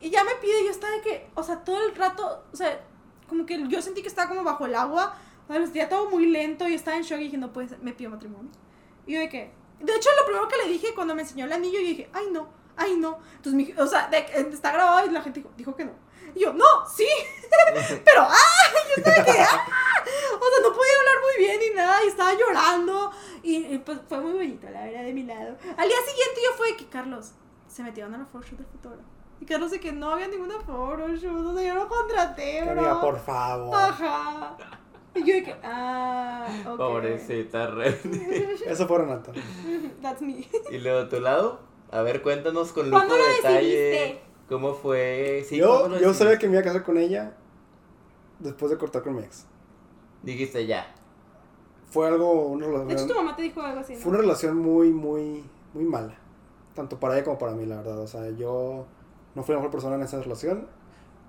Y ya me pide, yo estaba de que. O sea, todo el rato. O sea, como que yo sentí que estaba como bajo el agua. O sea, sentía todo muy lento. Y estaba en shock y dije, no puede ser, me pido matrimonio. Y yo de que. De hecho, lo primero que le dije cuando me enseñó el anillo, yo dije, ay no, ay no. Entonces, mi- o sea, de- está grabado y la gente dijo, dijo que no. Y yo, no, sí. Pero, ¡ah! Yo estaba que, ¡ah! O sea, no podía hablar muy bien ni nada. Y estaba llorando. Y, y, pues fue muy bonito, la verdad, de mi lado. Al día siguiente yo fue que Carlos se metieron a la photoshoot del fotógrafo. Y Carlos de que no había ninguna photoshoot. O sea, yo lo contraté, bro. Amiga, por favor. Ajá. Y yo de que, ah, ok. Pobrecita Ren. Eso fue Renata. That's me. y luego a tu lado, a ver, cuéntanos con lujo ¿Cuándo de detalle. decidiste? ¿Cómo fue? Sí, ¿cuándo yo lo yo sabía que me iba a casar con ella después de cortar con mi ex. Dijiste ya. Fue algo. Una, De hecho, tu relación- mamá te dijo algo así, ¿no? fue una relación muy, muy, muy mala. Tanto para ella como para mí, la verdad. O sea, yo no fui la mejor persona en esa relación.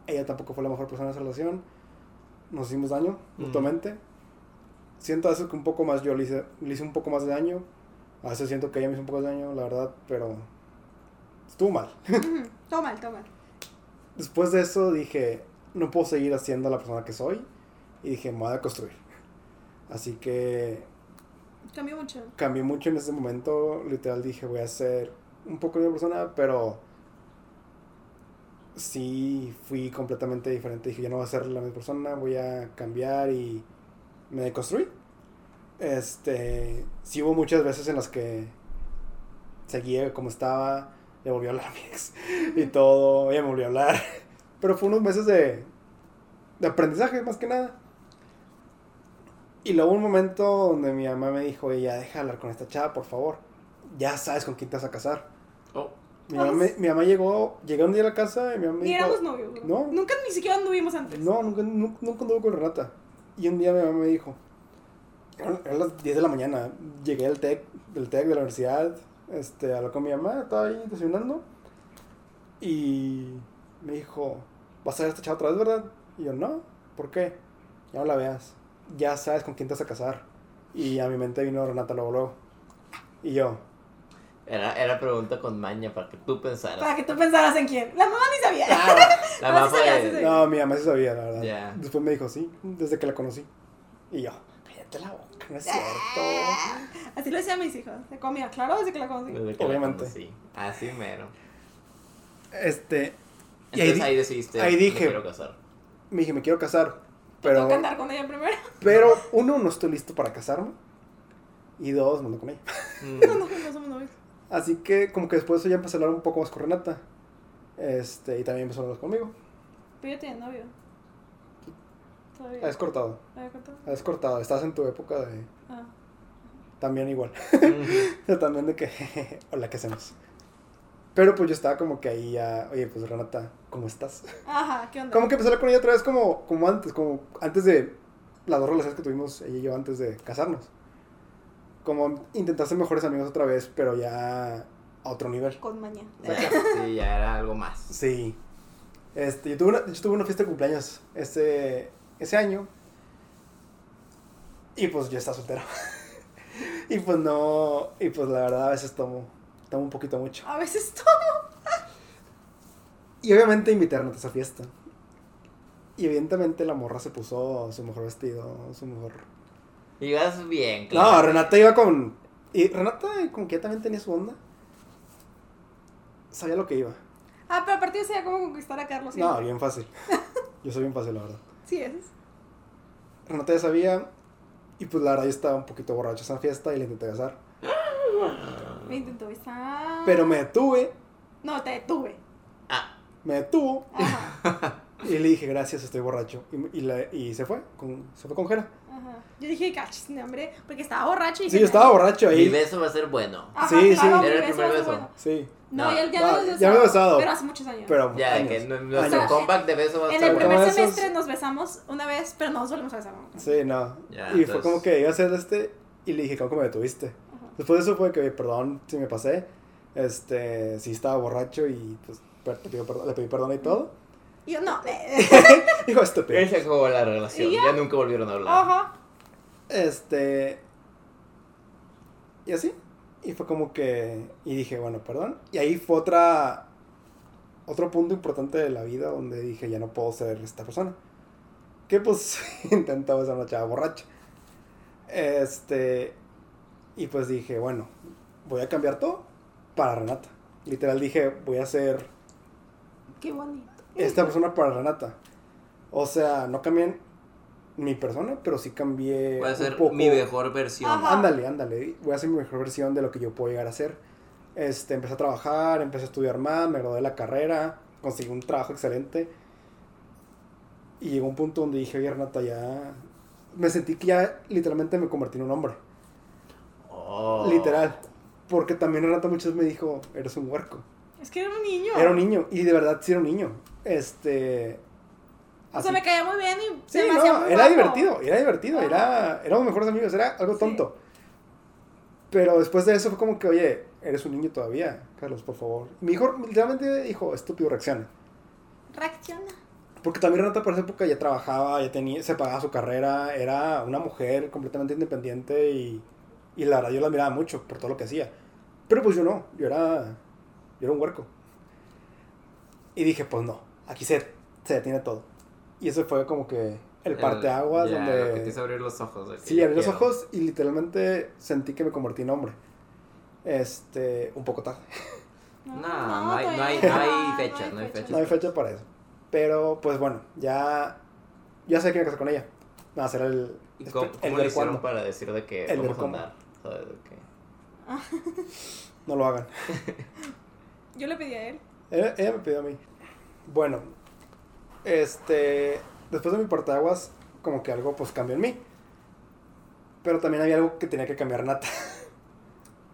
Ella tampoco fue la mejor persona en esa relación. Nos hicimos daño mutuamente. Siento a veces que un poco más yo le hice, le hice un poco más de daño. A veces siento que ella me hizo un poco de daño, la verdad, pero estuvo mal. Todo mal, todo mal. Después de eso dije, no puedo seguir haciendo la persona que soy. Y dije, me voy a construir. Así que Cambió mucho. cambié mucho en ese momento. Literal dije, voy a ser un poco de persona, pero sí fui completamente diferente. Dije, yo no voy a ser la misma persona, voy a cambiar y me deconstruí. Este, sí hubo muchas veces en las que seguía como estaba. Ya volvió a hablar a mi ex. Y todo, ella me volvió a hablar. Pero fue unos meses de, de aprendizaje, más que nada. Y luego un momento donde mi mamá me dijo, ya deja de hablar con esta chava, por favor. Ya sabes con quién te vas a casar. Oh, Mi mamá, me- mi mamá llegó, llegué un día a la casa y mi mamá Ni dijo... éramos novios. ¿no? No. Nunca ni siquiera anduvimos antes. No, nunca, nunca, nunca anduve con Renata. Y un día mi mamá me dijo, eran eran las 10 de la mañana, llegué al TEC, del TEC de la universidad, este, hablé con mi mamá, estaba ahí desayunando, y me dijo, ¿vas a ver a esta chava otra vez, verdad? Y yo, no, ¿por qué? Ya no la veas, ya sabes con quién te vas a casar. Y a mi mente vino Renata luego, luego. Y yo, era, era pregunta con maña para que tú pensaras. Para que tú pensaras en quién. La mamá ni sabía. "Ah, La mamá sí sabía, sí sabía. no, mi mamá sí sabía, la verdad. Después me dijo, sí, desde que la conocí. Y yo, cállate la boca, no es cierto. Así lo decían mis hijos. Se comía, claro, desde que la conocí. Desde que la Obviamente. conocí. Así mero. Este, y Entonces ahí, ahí, di- decidiste. ahí "Me dije- quiero casar. me dije, me quiero casar. Pero... Tengo que andar con ella primero. pero uno, no estoy listo para casarme. Y dos, no ando con ella. Mm. No, no, no somos novios. Así que como que después ya empecé a hablar un poco más con Renata. Este, y también empezó a hablar conmigo. Pero yo tenía novio. Todavía. Has cortado, ¿Había cortado? has cortado. Estás en tu época de... Ah. También igual. También de que... Hola, ¿qué hacemos? Pero pues yo estaba como que ahí ya... Oye, pues Renata, ¿cómo estás? Ajá, ¿qué onda? Como que empecé a hablar con ella otra vez como, como antes, como antes de las dos relaciones que tuvimos ella y yo antes de casarnos. Como intentar ser mejores amigos otra vez, pero ya a otro nivel. Con maña. Sí, ya era algo más. Sí. Este, yo tuve una, yo tuve una fiesta de cumpleaños ese, ese año. Y pues yo estaba soltero. y pues no, y pues la verdad a veces tomo, tomo un poquito mucho. A veces todo. Y obviamente Renata a esa fiesta. Y evidentemente la morra se puso su mejor vestido, su mejor... Digas bien, No, claro. Renata iba con... Y Renata como que ya también tenía su onda. Sabía lo que iba. Ah, pero aparte yo sabía cómo conquistar a Carlos. No, bien fácil. Yo soy bien fácil, la verdad. Sí, es. Renata ya sabía. Y pues la verdad yo estaba un poquito borracho en esa fiesta y le intenté besar. Me intentó besar. Pero me detuve, No, te detuve. Ah, me detuvo Ajá. y le dije gracias, estoy borracho. Y, y, la- y se fue, con, se fue con Jera. Ajá. Yo dije, cachis, no, hombre, porque estaba borracho y dije, Sí, yo estaba borracho mi ahí. beso va a ser bueno. Ajá, Sí, claro, sí. mi Era el beso primer fue beso. bueno. Sí, No, No. ya, ya, No, me habías ya me he besado. Pero hace muchos años. pero Ya, años, que nu- nuestro años. comeback de beso va a en estar el primer como esos- semestre nos besamos una vez, pero no nos volvimos a besar. ¿no? Sí, no. Ya, y fue entonces- como que iba a hacer este y le dije, ¿cómo me detuviste? Ajá. Después de eso fue que, "Oye, perdón si me pasé. Este, sí estaba borracho y pues te pido perdón- le pedí perdón y todo. Y yo, no. eh. Dijo, estúpido. Se acabó la relación. Ya? nunca volvieron a hablar. Ajá. Este. Y así. Y fue como que. Y dije, bueno, perdón. Y ahí fue otra. Otro punto importante de la vida donde dije, ya no puedo ser esta persona. Que pues intentaba ser una chava borracha. Este. Y pues dije, bueno, voy a cambiar todo para Renata. Literal dije, voy a ser Qué bonito. Esta persona para Renata. O sea, no cambié mi persona, pero sí cambié. Voy a un ser poco- mi mejor versión. Ajá. Ándale, ándale. Voy a hacer mi mejor versión de lo que yo puedo llegar a ser. Este, empecé a trabajar, empecé a estudiar más, me gradué de la carrera, conseguí un trabajo excelente. Y llegó un punto donde dije, oye, Renata, ya. Me sentí que ya literalmente me convertí en un hombre. Oh. Literal. Porque también Renata muchas veces me dijo, eres un huerco. Es que era un niño. Era un niño, y de verdad sí era un niño. Este. O así- sea, me caía muy bien y Sí, se me no, hacía muy era guapo. divertido, era divertido, era, éramos mejores amigos, era algo Sí. tonto. Pero después de eso fue como que, oye, eres un niño todavía, Carlos, por favor. Mi hijo literalmente dijo, estúpido, reacciona. Reacciona. Porque también Renata por esa época ya trabajaba, ya tenía, se pagaba su carrera, era una mujer completamente independiente y, y la verdad yo la admiraba mucho por todo lo que hacía. Pero pues yo no, yo era, yo era un huerco. Y dije, pues no, aquí se, se detiene todo. Y eso fue como que el parteaguas ya, donde... Que te hizo abrir los ojos. Sí, abrí los ojos y literalmente sentí que me convertí en hombre. Este, un poco tarde. No, no hay- no hay- no. no hay fecha, no hay fecha. No hay fecha para eso. Pero, pues bueno, ya, ya sé que me casar con ella. Nada, será el, ¿Y el cómo, cómo le hicieron cuándo. para decir de que El vamos a cómo. andar? ¿Sabes? De que... No lo hagan. Yo le pedí a él. Ella, ella me pidió a mí. Bueno, este. Después de mi parteaguas, como que algo pues cambió en mí. Pero también había algo que tenía que cambiar Nata.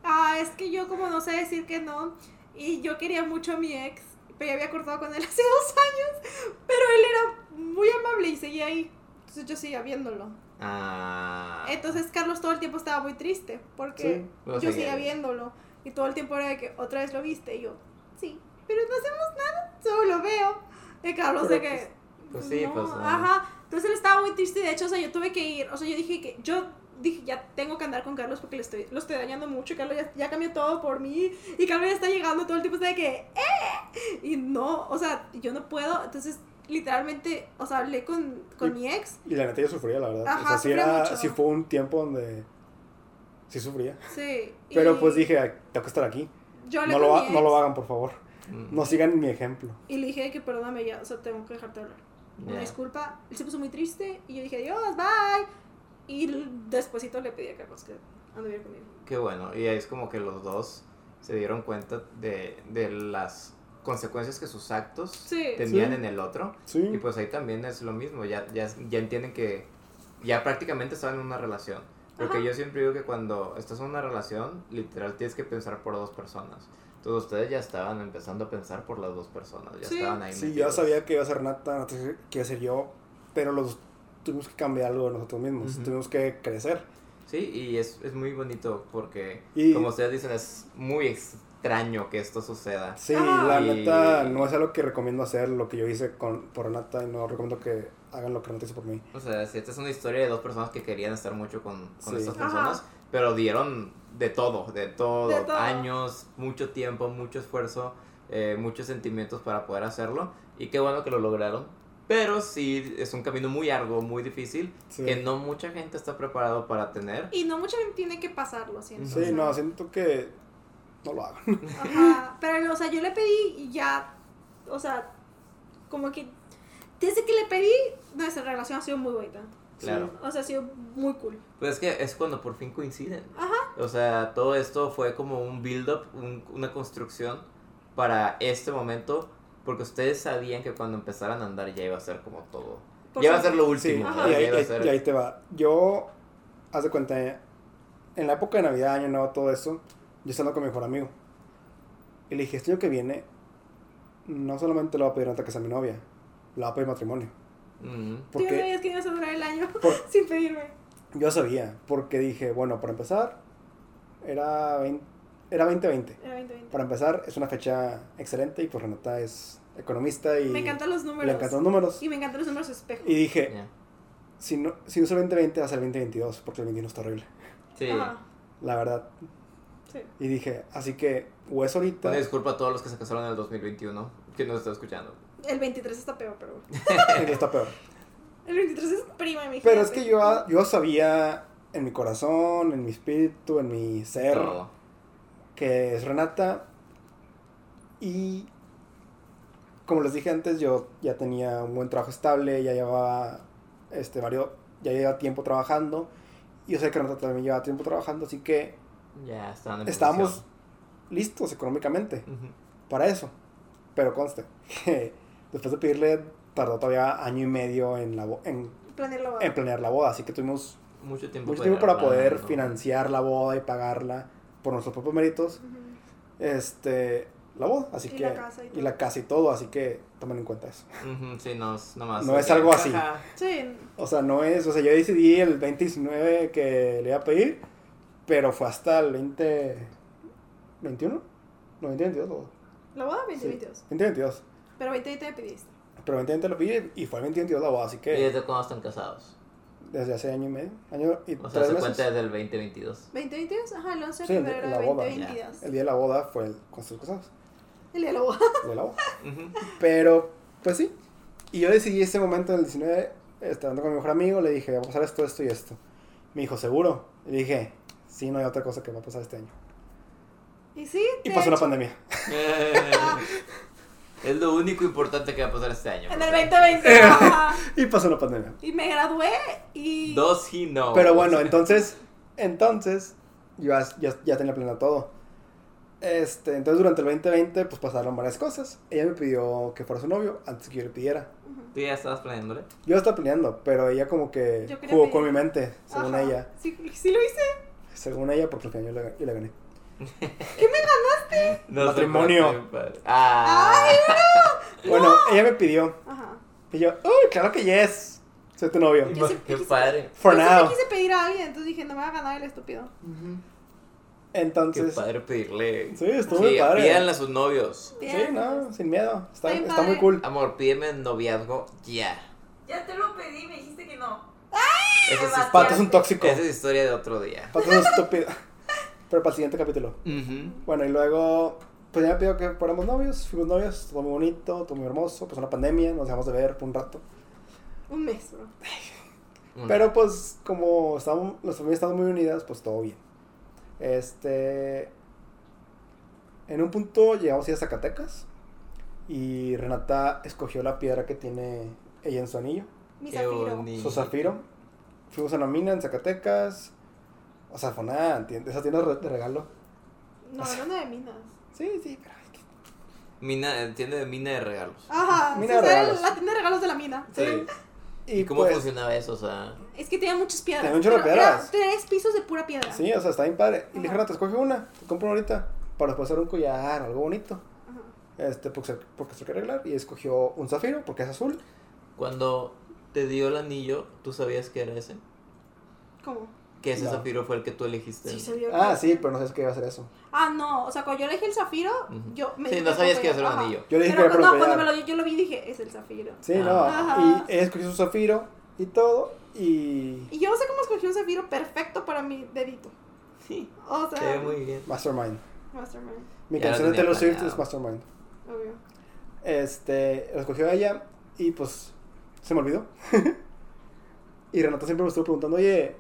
Ah, es que yo como no sé decir que no. Y yo quería mucho a mi ex. Pero ya había cortado con él hace dos años. Pero él era muy amable y seguía ahí. Entonces yo seguía viéndolo. Ah. Entonces Carlos todo el tiempo estaba muy triste. Porque Sí. Yo seguía viéndolo. Y todo el tiempo era de que otra vez lo viste. Y yo, sí. Pero no hacemos nada. Solo lo veo. Y Carlos de que. pues sí, pues, no. Ajá. Entonces él estaba muy triste. De hecho, o sea, yo tuve que ir. O sea, yo dije que. Yo dije, ya tengo que andar con Carlos porque le estoy, lo estoy dañando mucho. Y Carlos ya, ya cambió todo por mí. Y Carlos ya está llegando todo el tiempo. De que. ¡Eh! Y no, o sea, yo no puedo. Entonces, literalmente, o sea, hablé con, con Y- mi ex. Y la neta yo sufría, la verdad. Ajá, o sea, sí, era, mucho. sí fue un tiempo donde. Sí sufría. Sí. Pero y pues dije, "Ay, tengo que estar aquí. Yo No lo, no lo hagan, por favor. Mm, No sigan mi ejemplo. Y le dije que perdóname ya, o sea, tengo que dejarte hablar. Una ya. disculpa. Él se puso muy triste y yo dije adiós, bye. Y despuesito le pedí a Carlos que anduviera conmigo. Qué bueno. Y ahí es como que los dos se dieron cuenta de, de las consecuencias que sus actos Sí. tenían Sí. en el otro. Sí. Y pues ahí también es lo mismo. Ya, ya, ya entienden que ya prácticamente están en una relación. Porque Ajá. yo siempre digo que cuando estás en una relación, literal tienes que pensar por dos personas. Entonces ustedes ya estaban empezando a pensar por las dos personas. Ya Sí. estaban ahí. Sí, metidos. sabía que iba a ser Nata, Nata que iba a ser yo. Pero los tuvimos que cambiar algo de nosotros mismos. Ujú. Tuvimos que crecer. Sí, y es, es muy bonito porque, Y- como ustedes dicen, es muy extraño que esto suceda. Sí, Ajá. la Y- neta no es algo que recomiendo hacer, lo que yo hice con, por Nata, y no recomiendo que hagan lo que Nata hizo por mí. O sea, si esta es una historia de dos personas que querían estar mucho con, con Sí. estas Ajá. personas, pero dieron de todo, de todo, De todo. años, mucho tiempo, mucho esfuerzo, eh, muchos sentimientos para poder hacerlo, y qué bueno que lo lograron. Pero sí, es un camino muy largo, muy difícil, Sí. que no mucha gente está preparado para tener. Y no mucha gente tiene que pasarlo, siento. Sí, o sea, no, siento que no lo hagan. Ajá. Pero, o sea, yo le pedí y ya. O sea, como que. Desde que le pedí, nuestra relación ha sido muy bonita. Claro. O sea, ha sido muy cool. Pues es que es cuando por fin coinciden. Ajá. O sea, todo esto fue como un build-up, un- una construcción para este momento, porque ustedes sabían que cuando empezaran a andar ya iba a ser como todo. Por ya iba a ser lo Sí, último. Ajá. ¿no? y ahí, iba a ahí- ser- y ahí te va. Yo, haz de cuenta, en la época de Navidad, Año Nuevo, todo eso, yo estando con mi mejor amigo. Y le dije, este año que viene, no solamente le voy a pedir nota que sea mi novia, le voy a pedir matrimonio. Tú ya Porque sabías que ibas a durar el año Por- sin pedirme. yo sabía, porque dije, bueno, para empezar, era 20, era 2020. Era 2020. Para empezar, es una fecha excelente y pues Renata es economista y Me encantan los números. le encantan los números. Y me encantan los números espejo. Y dije, si no, si no es el 2020 va a ser el 2022, porque el 21 está horrible. Sí. Ajá. La verdad. Sí. Y dije, así que, o es ahorita. Una disculpa a todos los que se casaron en el 2021, que nos está escuchando. El 23 está peor, pero. y está peor. El 23 es prima, imagínate. Pero es que yo, yo sabía en mi corazón, en mi espíritu, en mi ser, Todo. que es Renata. Y como les dije antes, yo ya tenía un buen trabajo estable, ya llevaba este varios, ya llevaba tiempo trabajando. Y yo sé que Renata también llevaba tiempo trabajando, así que en estábamos listos económicamente para eso. Pero conste, que después de pedirle, tardó todavía año y medio en, la en, Planear la boda. en planear la boda, así que tuvimos Mucho tiempo, mucho tiempo para poder financiar la boda y pagarla por nuestros propios méritos. Este, la boda, así Y que la casa y todo. la casa y todo, así que tomen en cuenta eso. Ujú, Sí, no, es nomás. No es algo así. Ajá. Sí. O sea, no es, o sea, yo decidí el 2019 que le iba a pedir, pero fue hasta el 20 21? No, 2022 o La boda sí, 2022. 2022. Pero 2020 me pediste. Pero 2020 lo pedí y fue el 2022 la boda, así ¿Y que desde cuándo están casados? desde hace año y medio, año y O sea, se meses. cuenta desde el 2022. 2022, ajá, el 11 de Sí, el de- febrero de boda, 2022. El día de la boda fue el, con sus casados, El día de la boda. el de la boda. Pero, pues sí. Y yo decidí ese momento en el 19, estando con mi mejor amigo, le dije, va a pasar esto, esto y esto. Me dijo, ¿seguro? Y le dije, sí, no hay otra cosa que va a pasar este año. Y sí, Y de pasó una hecho, pandemia. es lo único importante que va a pasar este año. En el 2020. ajá. Y pasó una pandemia. Y me gradué y. Dos he knows. Pero bueno, entonces, entonces, yo ya, ya, ya tenía planeado todo. Este, entonces durante el 2020 pues pasaron varias cosas. Ella me pidió que fuera su novio antes que yo le pidiera. ¿Tú ya estabas planeándole? Yo estaba planeando, pero ella como que jugó pedir. con mi mente, según Ajá. ella. Sí, sí lo hice. Según ella, porque al final yo le, yo le gané. No Matrimonio. sé, pero está bien padre. Ah. Bueno, ella me pidió. Ajá. Y yo, uy, claro que yes. Soy tu novio. Yo sí- Qué sí- padre. For Yo sí now. le quise pedir a alguien, entonces dije, no me va a ganar el estúpido. Qué Entonces, padre pedirle. sí, estuvo Sí, muy padre. pídanle a sus novios. Sí, no, sin miedo. Está, padre. muy cool. Amor, pídeme noviazgo ya. Ya te lo pedí, me dijiste que no. Esa es, Pato Pato es un tóxico. esa es historia de otro día. Pato es un estúpido. Pero para el siguiente capítulo. Ujú. Bueno, y luego, pues ya me pidió que fuéramos novios. Fuimos novios, todo muy bonito, todo muy hermoso. Pues una pandemia, nos dejamos de ver por un rato. Un mes, bro. Pero pues como estábamos, las familias estaban muy unidas, pues todo bien. Este... En un punto llegamos a ir a Zacatecas y Renata escogió la piedra que tiene ella en su anillo, Mi zafiro. su zafiro. Fuimos a una mina en Zacatecas. O sea, fue una tienda, esa tienda de regalo. No, hablando de minas. Sí, sí, pero... ay, que- Mina, entiende de mina de regalos. Ajá. Mina sí, de era regalos. La tienda de regalos de la mina. Sí. Y, ¿Y cómo pues, funcionaba eso? O sea, Es que tenía muchas piedras. Tenía era piedras. Tres pisos de pura piedra. Sí, o sea, está bien padre. Y le dije. Renata, escoge una, te compro una ahorita. Para después hacer un collar, algo bonito. Ajá. Este, porque, se- porque se lo quiere arreglar. Y escogió un zafiro, porque es azul. cuando te dio el anillo, ¿tú sabías que era ese? ¿Cómo? Que ese No. zafiro fue el que tú elegiste. Sí, se vio. Ah, sí, pero no sabes qué iba a hacer eso. Ah, no. O sea, cuando yo elegí el zafiro, yo me Sí, no sabías que iba a ser un anillo. Yo le dije Pero que era no, cuando me lo, yo lo vi dije, es el zafiro. Sí, Ah. no. Ajá. Y escogió su zafiro y todo. Y. Y yo no sé cómo escogí un zafiro perfecto para mi dedito. Sí. O Se sea, muy bien. Mastermind. Mastermind, Mi Ya canción de Taylor Swift es Mastermind. obvio. Este. Lo escogió ella. Y pues. Se me olvidó. y Renata siempre me estuvo preguntando, oye.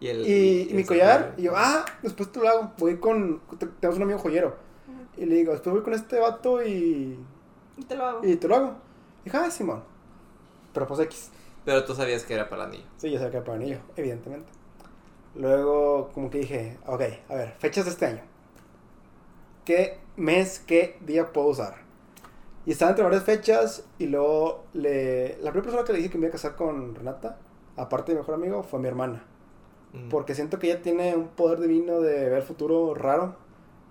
Y, el, Y, el mi collar. Y yo, ah, después te lo hago. Voy con. te- Tenemos un amigo joyero. Y le digo, después voy con este vato y. Y te lo hago. Y te lo hago. Y dije, ah, Simón. Pero pues X. Pero tú sabías que era para el anillo. Sí, ya sabía que era para anillo, evidentemente. Luego, como que dije, ok, a ver, fechas de este año. ¿Qué mes, qué día puedo usar? Y estaba entre varias fechas y luego le... La primera persona que le dije que me iba a casar con Renata, aparte de mi mejor amigo, fue mi hermana. Mm. Porque siento que ella tiene un poder divino de ver futuro raro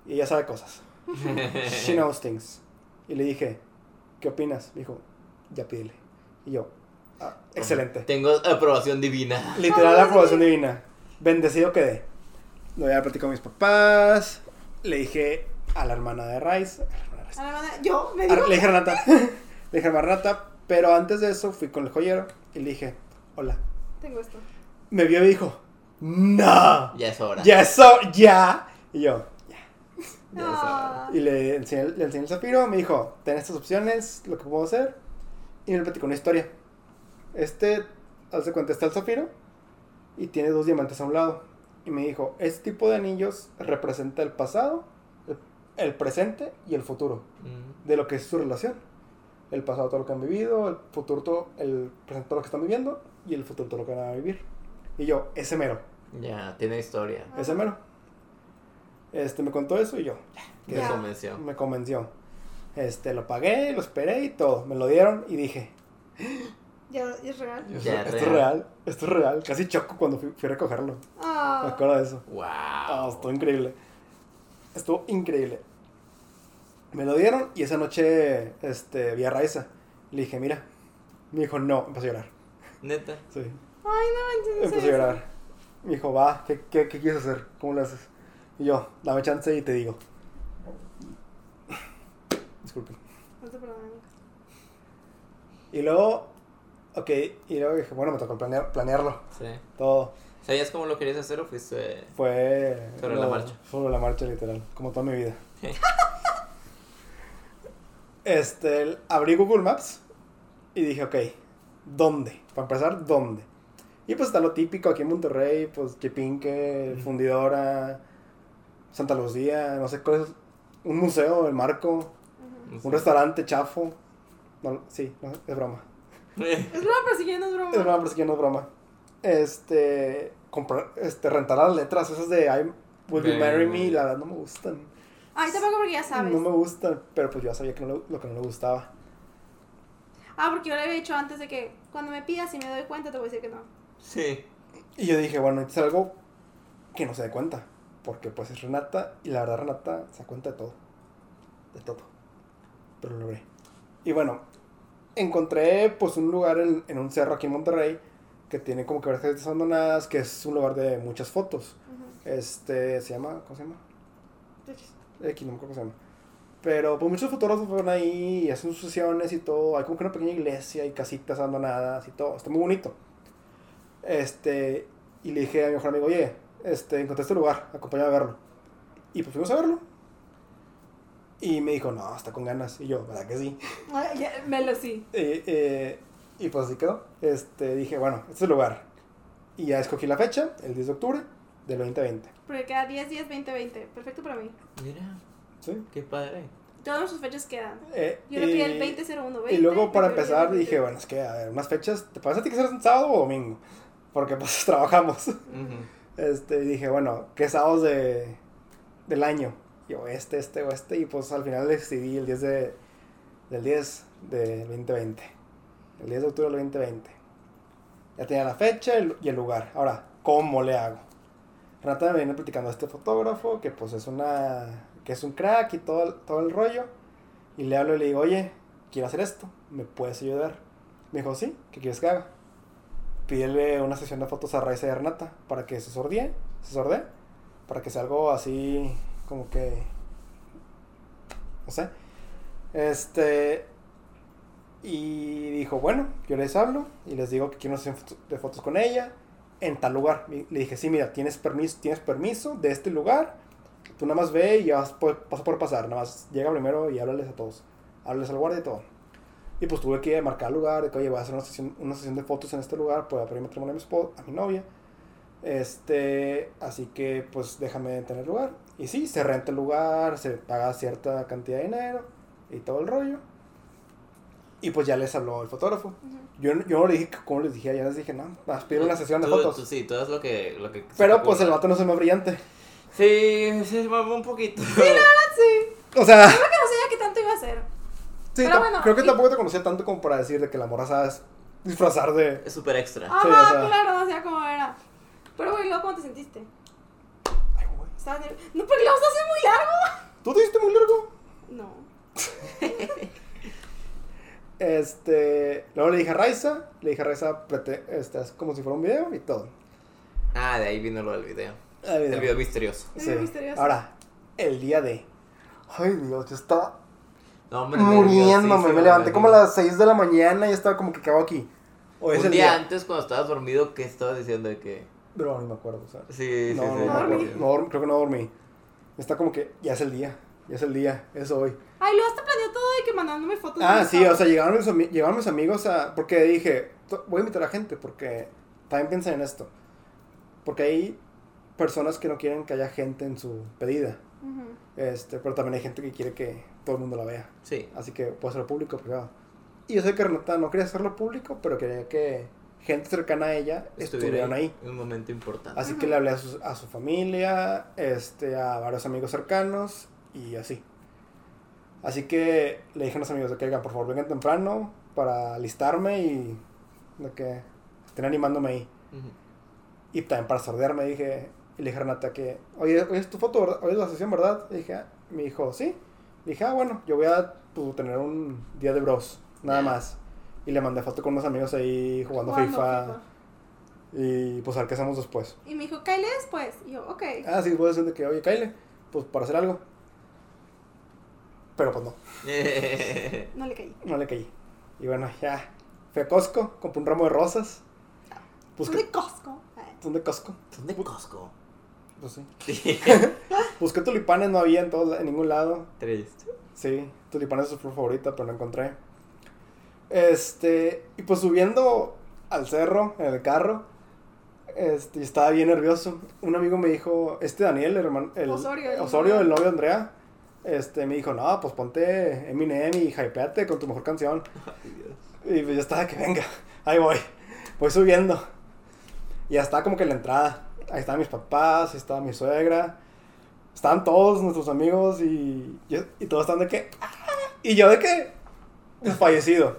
y ella sabe cosas. She knows things. Y le dije, ¿qué opinas? Me dijo, ya pídele. Y yo, "Ah, excelente. Tengo aprobación divina. Literal, aprobación divina. Bendecido quedé. Lo había platicado con mis papás. Le dije a la hermana de Rice. a la hermana de Rice, A la mano- yo me a- digo. Le dije a Renata. le dije a Renata. Pero antes de eso fui con el joyero y le dije, hola. Tengo esto. Me vio y dijo, no. Ya es hora. Ya eso, ya. Y yo, ya. Ya es hora. Y le enseñé, le enseñé el zafiro. Me dijo, ten estas opciones, lo que puedo hacer. Y me platicó una historia. Este, haz de cuenta, está el zafiro y tiene dos diamantes a un lado. Y me dijo, este tipo de anillos representa el pasado, el, el presente y el futuro Mm. de lo que es su relación. El pasado todo lo que han vivido, el futuro todo, el presente todo lo que están viviendo y el futuro todo lo que van a vivir. Y yo, ese mero, Ya, tiene historia. ese mero. Este me contó eso y yo, Me Ya. convenció. me convenció. Este, lo pagué, lo esperé y todo. Me lo dieron y dije, Ya, ya es real. esto, Ya, esto es real. real, esto es real. Casi choco cuando fui, fui a recogerlo. Me Ah. acuerdo de eso. Ah, Wow. estuvo increíble. Estuvo increíble. Me lo dieron y esa noche este, vi a Raiza. Le dije, mira. Me dijo, no. Empezó a llorar. Neta. Sí. Ay, no manches. Empezó a llorar. Me dijo, va, ¿qué, qué, qué quieres hacer? ¿Cómo lo haces? Y yo, dame chance y te digo. Disculpen. No te perdono. Y luego, ok, y luego dije, bueno, me tocó planear, planearlo. Sí. Todo. ¿Sabías cómo lo querías hacer o fuiste.? Fue. Sobre la marcha. Sobre la marcha, literal. Como toda mi vida. este, abrí Google Maps y dije, ok, ¿dónde? Para empezar, ¿dónde? Y pues está lo típico aquí en Monterrey, pues Chepinque. Fundidora, Santa Lucía, no sé cuál es. Un museo, el Marco, un restaurante chafo. No, sí, no, es broma. Es broma, pero si no es broma. Es broma, pero sí que no es broma. Este, comprar, este, rentar las letras esas de I Will You Marry Me, la verdad no me gustan. Ay, tampoco porque ya sabes. No me gustan, pero pues yo ya sabía que no le- lo que no le gustaba. Ah, porque yo le había dicho antes de que cuando me pidas y me doy cuenta te voy a decir que no. Sí. Y yo dije, bueno, es algo que no se dé cuenta. Porque pues es Renata y la verdad Renata se da cuenta de todo. De todo. Pero lo logré. Y bueno, encontré pues un lugar en, en un cerro aquí en Monterrey que tiene como que varias calles abandonadas, que es un lugar de muchas fotos. Este, se llama, ¿cómo se llama? Entonces, X, no me acuerdo cómo se llama. Pero pues muchos fotógrafos fueron ahí y hacen sus sesiones y todo. Hay como que una pequeña iglesia y casitas abandonadas y todo. Está muy bonito. Este, y le dije a mi mejor amigo, oye, este, encontré este lugar, acompáñame a verlo. Y pues fuimos a verlo. Y me dijo, no, está con ganas. Y yo, ¿verdad que sí? ay, me lo sí. Eh, eh, y pues así quedó. Este, dije, bueno, este es el lugar. Y ya escogí la fecha, el 10 de octubre del 2020. Porque queda 10 días 2020. Perfecto para mí. Mira, ¿Sí? qué padre. Todas nuestras fechas quedan. Eh, Yo le pedí el y- 2001 Y luego para 20, empezar 20. dije, bueno, es que a ver, unas fechas, ¿te parece a ti que será un sábado o domingo? Porque pues trabajamos. Ujú. Este, y dije, bueno, ¿qué sábados de, del año? Yo, este, este o este, y pues al final decidí el 10 de, del 10 de 2020. El 10 de octubre del 2020. Ya tenía la fecha y el lugar. Ahora, ¿cómo le hago? Renata me viene platicando a este fotógrafo que pues es una, que es un crack y todo, todo el rollo. Y le hablo y le digo, oye, quiero hacer esto, ¿me puedes ayudar? Me dijo, sí, ¿qué quieres que haga? Pídele una sesión de fotos a y a Renata para que se sordee, se sordee, para que sea algo así como que, no sé. Este, y dijo, bueno, yo les hablo y les digo que quiero una sesión de fotos con ella en tal lugar. Le dije, sí, mira, tienes permiso, tienes permiso de este lugar, tú nada más ve y ya vas por, vas por pasar, nada más llega primero y háblales a todos, háblales al guardia y todo. Y pues tuve que marcar el lugar, de que oye, voy a hacer una sesión, una sesión de fotos en este lugar, pues, para pedir matrimonio a mi, espo- a mi novia. Este, así que pues déjame tener lugar. Y sí, se renta el lugar, se paga cierta cantidad de dinero y todo el rollo. Y pues ya les habló el fotógrafo. Ujú. Yo, yo no le dije como les dije, ya les dije, no, vas a pedir una sesión de Tú- fotos. tú sí, tú haz lo que, lo que se Pero pues el vato no se me brillante. Sí, sí, mamó un poquito. Sí. O sea, Creo que no sabía qué tanto iba a hacer. Sí, Pero bueno, creo que y- tampoco te conocía tanto como para decir de que la morra sabes disfrazar de... Es súper extra. Ajá, Sí, o sea- claro, no sabía cómo era. Pero, güey, luego, ¿cómo te sentiste? Ay, güey. ¿Estabas nerv- No, porque lo vas a hacer muy largo. ¿Tú te diste muy largo? No. Este, luego le dije a Raiza, le dije a Raiza, prete- este, es como si fuera un video y todo. Ah, de ahí vino lo del video. El El video misterioso. Sí. El video misterioso. Ahora, el día de... Ay, Dios, yo estaba No, hombre, muriéndome. Me levanté como a las 6 de la mañana y estaba como que acabo aquí. Es Un el día día. antes, cuando estabas dormido, ¿qué estabas diciendo de que...? Pero no me acuerdo, o sea. Sí, sí, no, sí. no, sí, no, dormí. No dorm- creo que no dormí. Está como que ya es el día. Ya es el día. Es hoy. Ay, luego hasta planeó todo de que mandándome fotos. Ah, de sí, o sea, llegaron mis, llegaron mis amigos a... Porque dije, "To- voy a invitar a gente porque también piensan en esto. Porque hay personas que no quieren que haya gente en su pedida. Este, pero también hay gente que quiere que todo el mundo la vea. Sí. Así que puede hacerlo público o privado. Y yo sé que Renata no quería hacerlo público, pero quería que gente cercana a ella estuvieran ahí. En un momento importante. Así que le hablé a su, a su familia, este, a varios amigos cercanos y así. Así que le dije a los amigos de que, "Oigan, por favor, vengan temprano para alistarme y de que estén animándome ahí. Y también para sordearme dije, y le dije a Renata que, oye, oye, es tu foto, ¿verdad? Oye, es la sesión, ¿verdad? Y dije, ah, me dijo, sí. Le dije, ah, bueno, yo voy a pues, tener un día de bros, nada más. Y le mandé foto con unos amigos ahí jugando, Jugando FIFA, Y pues a ver qué hacemos después. Y me dijo, Kyle después. Y yo, ok. Ah, sí, voy a decir de que, oye, Kyle, pues para hacer algo. Pero pues no, No le caí. no le caí. Y bueno, ya. Fui a Costco, compré un ramo de rosas. Son Busqué, de Costco. Ay. son de Costco. Son de Costco. Pues sí. Sí. Busqué tulipanes, no había en, todos, en ningún lado. Triste. Sí, tulipanes es su flor favorita, pero no encontré. Este, y pues subiendo al cerro en el carro, este, estaba bien nervioso. Un amigo me dijo, este Daniel, el hermano, el Osorio, el Osorio, novio. el novio de Andrea, este, me dijo, no, pues ponte Eminem y hypeate con tu mejor canción. Ay, Dios. Y pues ya estaba que venga, ahí voy, voy subiendo. Y ya estaba como que en la entrada. Ahí estaban mis papás, ahí estaba mi suegra. estaban todos nuestros amigos y, y, y todos estaban de que, "Ah", y yo de que, desfallecido.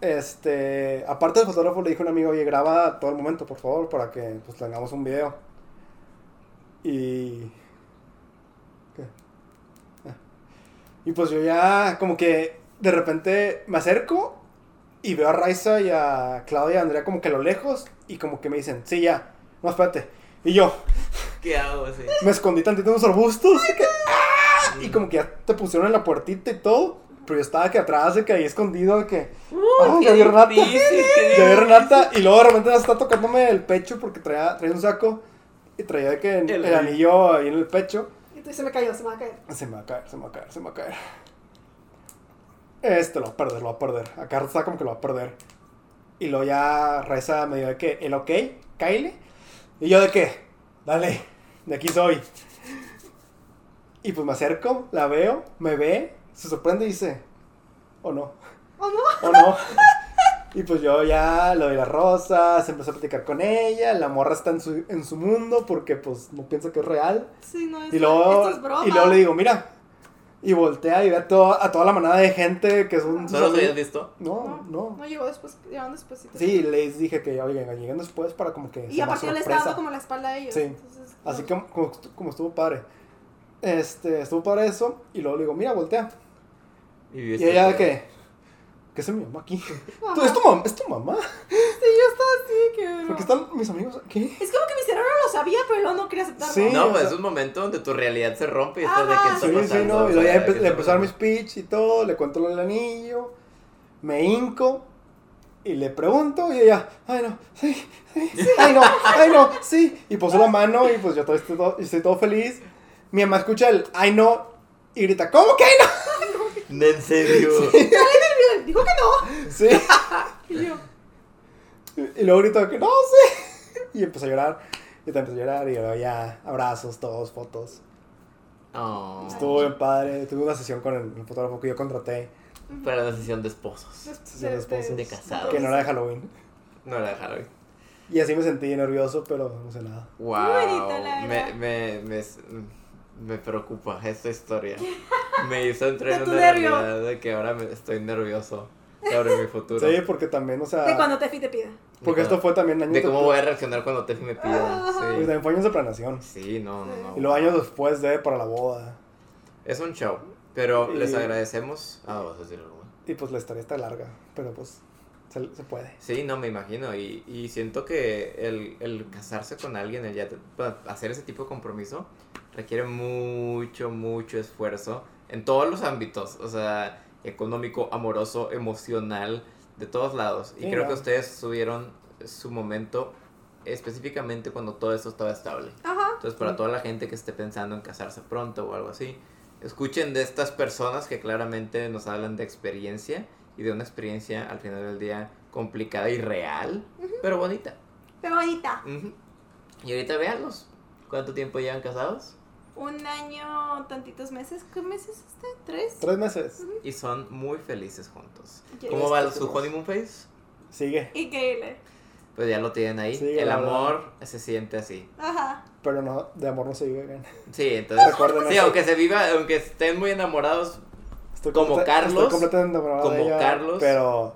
Este, aparte del fotógrafo le dije a un amigo, oye, graba todo el momento, por favor, para que pues tengamos un video. Y... ¿Qué? Ah. Y pues yo ya como que de repente me acerco y veo a Raiza y a Claudia y a Andrea como que a lo lejos y como que me dicen, sí, ya, no, espérate. Y yo ¿Qué hago así? me escondí tantito en unos arbustos y, que, ¡ah! y como que ya te pusieron en la puertita y todo, pero yo estaba aquí atrás, de que ahí escondido, de que... ¡ah, ya vi Renata! difícil, Ya vi Renata y luego de repente me está tocándome el pecho porque traía, traía un saco y traía de que el anillo ahí en el pecho. Y tú, se me cayó, se me va a caer. Se me va a caer, se me va a caer, se me va a caer. Este lo va a perder, lo va a perder. Acá está como que lo va a perder. Y luego ya Reza me dio de que, el ok, Kyle. Y yo de que, dale, de aquí soy. Y pues me acerco, la veo, me ve, se sorprende y dice, o no, ¿O no? o no. Y pues yo ya le doy las rosas, empecé a platicar con ella, la morra está en su, en su mundo porque pues no piensa que es real. Sí, no, es, Y luego, esto es broma. y luego le digo, mira. Y voltea y ve a, todo- a toda la manada de gente que son ¿No los habías visto? No, no. No llegó después, llegaron después. Sí, les dije que, oigan, lleguen después para como que Y aparte yo le estaba dando como la espalda a ellos. Sí. entonces, Así no. como, como, como estuvo padre. Este, estuvo padre eso. Y luego le digo, mira, voltea. Y, Y ella que- que, ¿qué es mi mamá aquí? ¿Tú- ¿Es tu, mam ¿Es tu mamá? Sí, yo estaba así que. Porque están mis amigos aquí. Es como que mi cerebro lo sabía, pero luego no quería aceptarlo. Sí. No, o pues sea- es un momento donde tu realidad se rompe y estás de que está Sí, pasando. sí, no. O Y luego ya empe- ¿qué le empezó a dar mi speech y todo. Le cuento lo del anillo. Me hinco. Y le pregunto. Y ella, ay no, sí, sí, ay no, ay no, sí. Y puso la mano. Y pues yo todo estoy todo, estoy todo feliz. Mi mamá escucha el ay no. Y grita, ¿cómo que ay no? ¿En serio? Dijo que no. Sí. Y yo, Y luego gritó que no, sí. Y empezó a llorar. Y también empezó a llorar. Y luego ya, abrazos, todos, fotos. Oh, Estuvo bien padre. Tuve una sesión con el, el fotógrafo que yo contraté. para la sesión de esposos. Sí, de esposos. De casados. Que no era de Halloween. No la dejaron. Y así me sentí nervioso, pero no sé nada. Wow. bonito, la verdad. me, me, me preocupa esta historia. Me hizo entrar De en una nervio. realidad de que ahora me estoy nervioso sobre mi futuro. Sí, porque también, o sea. De cuando Tefi te pida. Porque esto fue también años De cómo voy a reaccionar cuando Tefi me pida. Pues Sí. también fue años de planeación. Sí, no, no, no. Y luego años después de para la boda. Es un show. Pero Y- les agradecemos. Ah, vas a decir algo. Y pues la historia está larga. Pero pues se, se puede. Sí, no, me imagino. Y, y siento que el, el casarse con alguien, el ya hacer ese tipo de compromiso, requiere mucho, mucho esfuerzo en todos los ámbitos. O sea, económico, amoroso, emocional, de todos lados. Y Sí, creo no. que ustedes tuvieron su momento específicamente cuando todo esto estaba estable. Ajá. Entonces, para toda la gente que esté pensando en casarse pronto o algo así, escuchen de estas personas que claramente nos hablan de experiencia y de una experiencia al final del día complicada y real, pero bonita. Pero bonita. Ujú. Y ahorita véanlos. ¿Cuánto tiempo llevan casados? Un año, tantitos meses. ¿Qué meses este? ¿Tres? Tres meses. Y son muy felices juntos. ¿Cómo va su honeymoon phase? Sigue. Increíble. Pues ya lo tienen ahí. Sí, El verdad. amor se siente así. Ajá. Pero no, de amor no se vive. oigan. Sí, entonces. Sí, aunque se viva, aunque estén muy enamorados, Estoy Como completa- Carlos, Estoy completamente enamorado como de ella, Carlos. Pero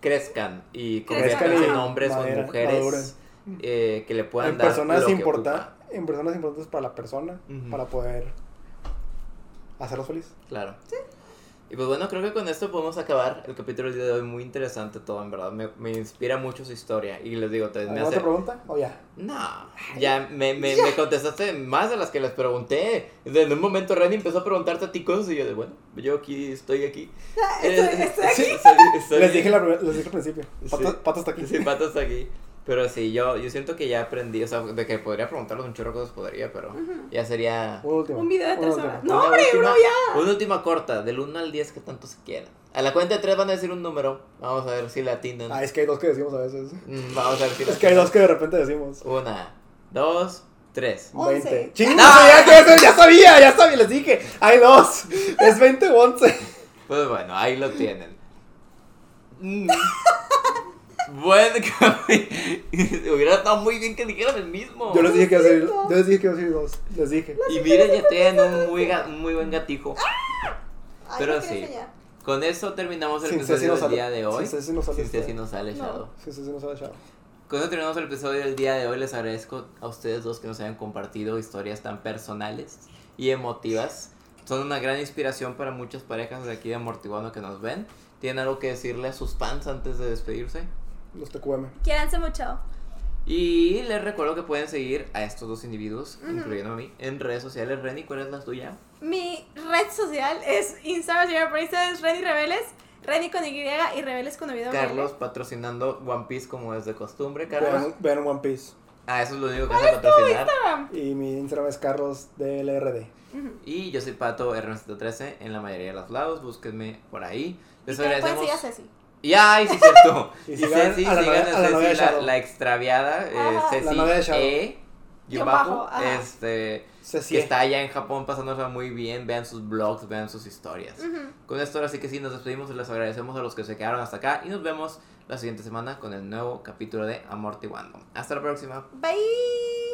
crezcan y y en hombres o en mujeres eh, que le puedan en dar personas lo que. En personas importantes para la persona. Ujú. Para poder hacerlos feliz. Claro. Y pues bueno, creo que con esto podemos acabar el capítulo del día de hoy. Muy interesante todo, en verdad. Me, me inspira mucho su historia. Y les digo, te, me ¿Alguna hace... otra pregunta? O ya. No, ya me, me, me contestaste más de las que les pregunté. En un momento Renny empezó a preguntarte a ti cosas y yo de, bueno, yo aquí estoy aquí. Estoy- Eh, estoy aquí. sí, estoy- estoy Les dije, la, les dije al principio. Pato, Sí. pato está aquí. Sí, pato está aquí. Pero sí, yo, yo siento que ya aprendí, o sea, de que podría preguntarles un chorro cosas, podría, pero ya sería... Una última. Un video de tres horas. No, hombre, uno ya. Una última corta, del 1 al 10 que tanto se quieran. A la cuenta de 3 van a decir un número. Vamos a ver si la atinan. Ah, es que hay dos que decimos a veces. Mm, Vamos a ver si la Es que hay dos que de repente decimos. Una, dos, tres. Once. 20. ¡Chingo! Ya, ya, ya sabía, ya sabía, les dije. Hay dos. Es 20 o 11. Pues bueno, ahí lo tienen. Mm. Bueno, hubiera estado muy bien que dijeran el mismo. Yo les dije que iba a ser, yo les dije que iba a ser dos. Les dije. Y miren, ya tienen un muy, ga- un muy buen gatijo. Ay, Pero sí. Con eso terminamos el Sin Ceci episodio no del sale. día de hoy. Sin Ceci no sale Sin este. Ceci no sale No. Shadow. Sí, sí, sí, no sabe echar. Con eso terminamos el episodio del día de hoy. Les agradezco a ustedes dos que nos hayan compartido historias tan personales y emotivas. Son una gran inspiración para muchas parejas de aquí de Amortiguando que nos ven. ¿Tienen algo que decirle a sus fans antes de despedirse? Los TQM. Quiéranse mucho. Y les recuerdo que pueden seguir a estos dos individuos, incluyendo a mí, en redes sociales. Reni, ¿cuál es la tuya? Mi red social es Instagram, señora por Instagram es Reni Rebeles. Reni con Y y Rebeles con W. Carlos patrocinando One Piece como es de costumbre, Carlos. Vean, One Piece. Ah, eso es lo único que vas a patrocinar. Instagram. Y mi Instagram es Carlos DLRD. Y yo soy Pato RM113 en la mayoría de los lados. Búsquenme por ahí. Y Les pueden agradecemos. seguir a Ceci. Y ay, sí, cierto. Y Ceci, a la sigan novia- a a la novia de Ceci, la, Shadow. la extraviada. eh. Ceci La novia de Shadow. E. bajo, este, Ceci. que está allá en Japón pasándose muy bien. Vean sus blogs, vean sus historias. Con esto ahora sí que sí, nos despedimos y les agradecemos a los que se quedaron hasta acá. Y nos vemos la siguiente semana con el nuevo capítulo de Amortiguando. Hasta la próxima. Bye.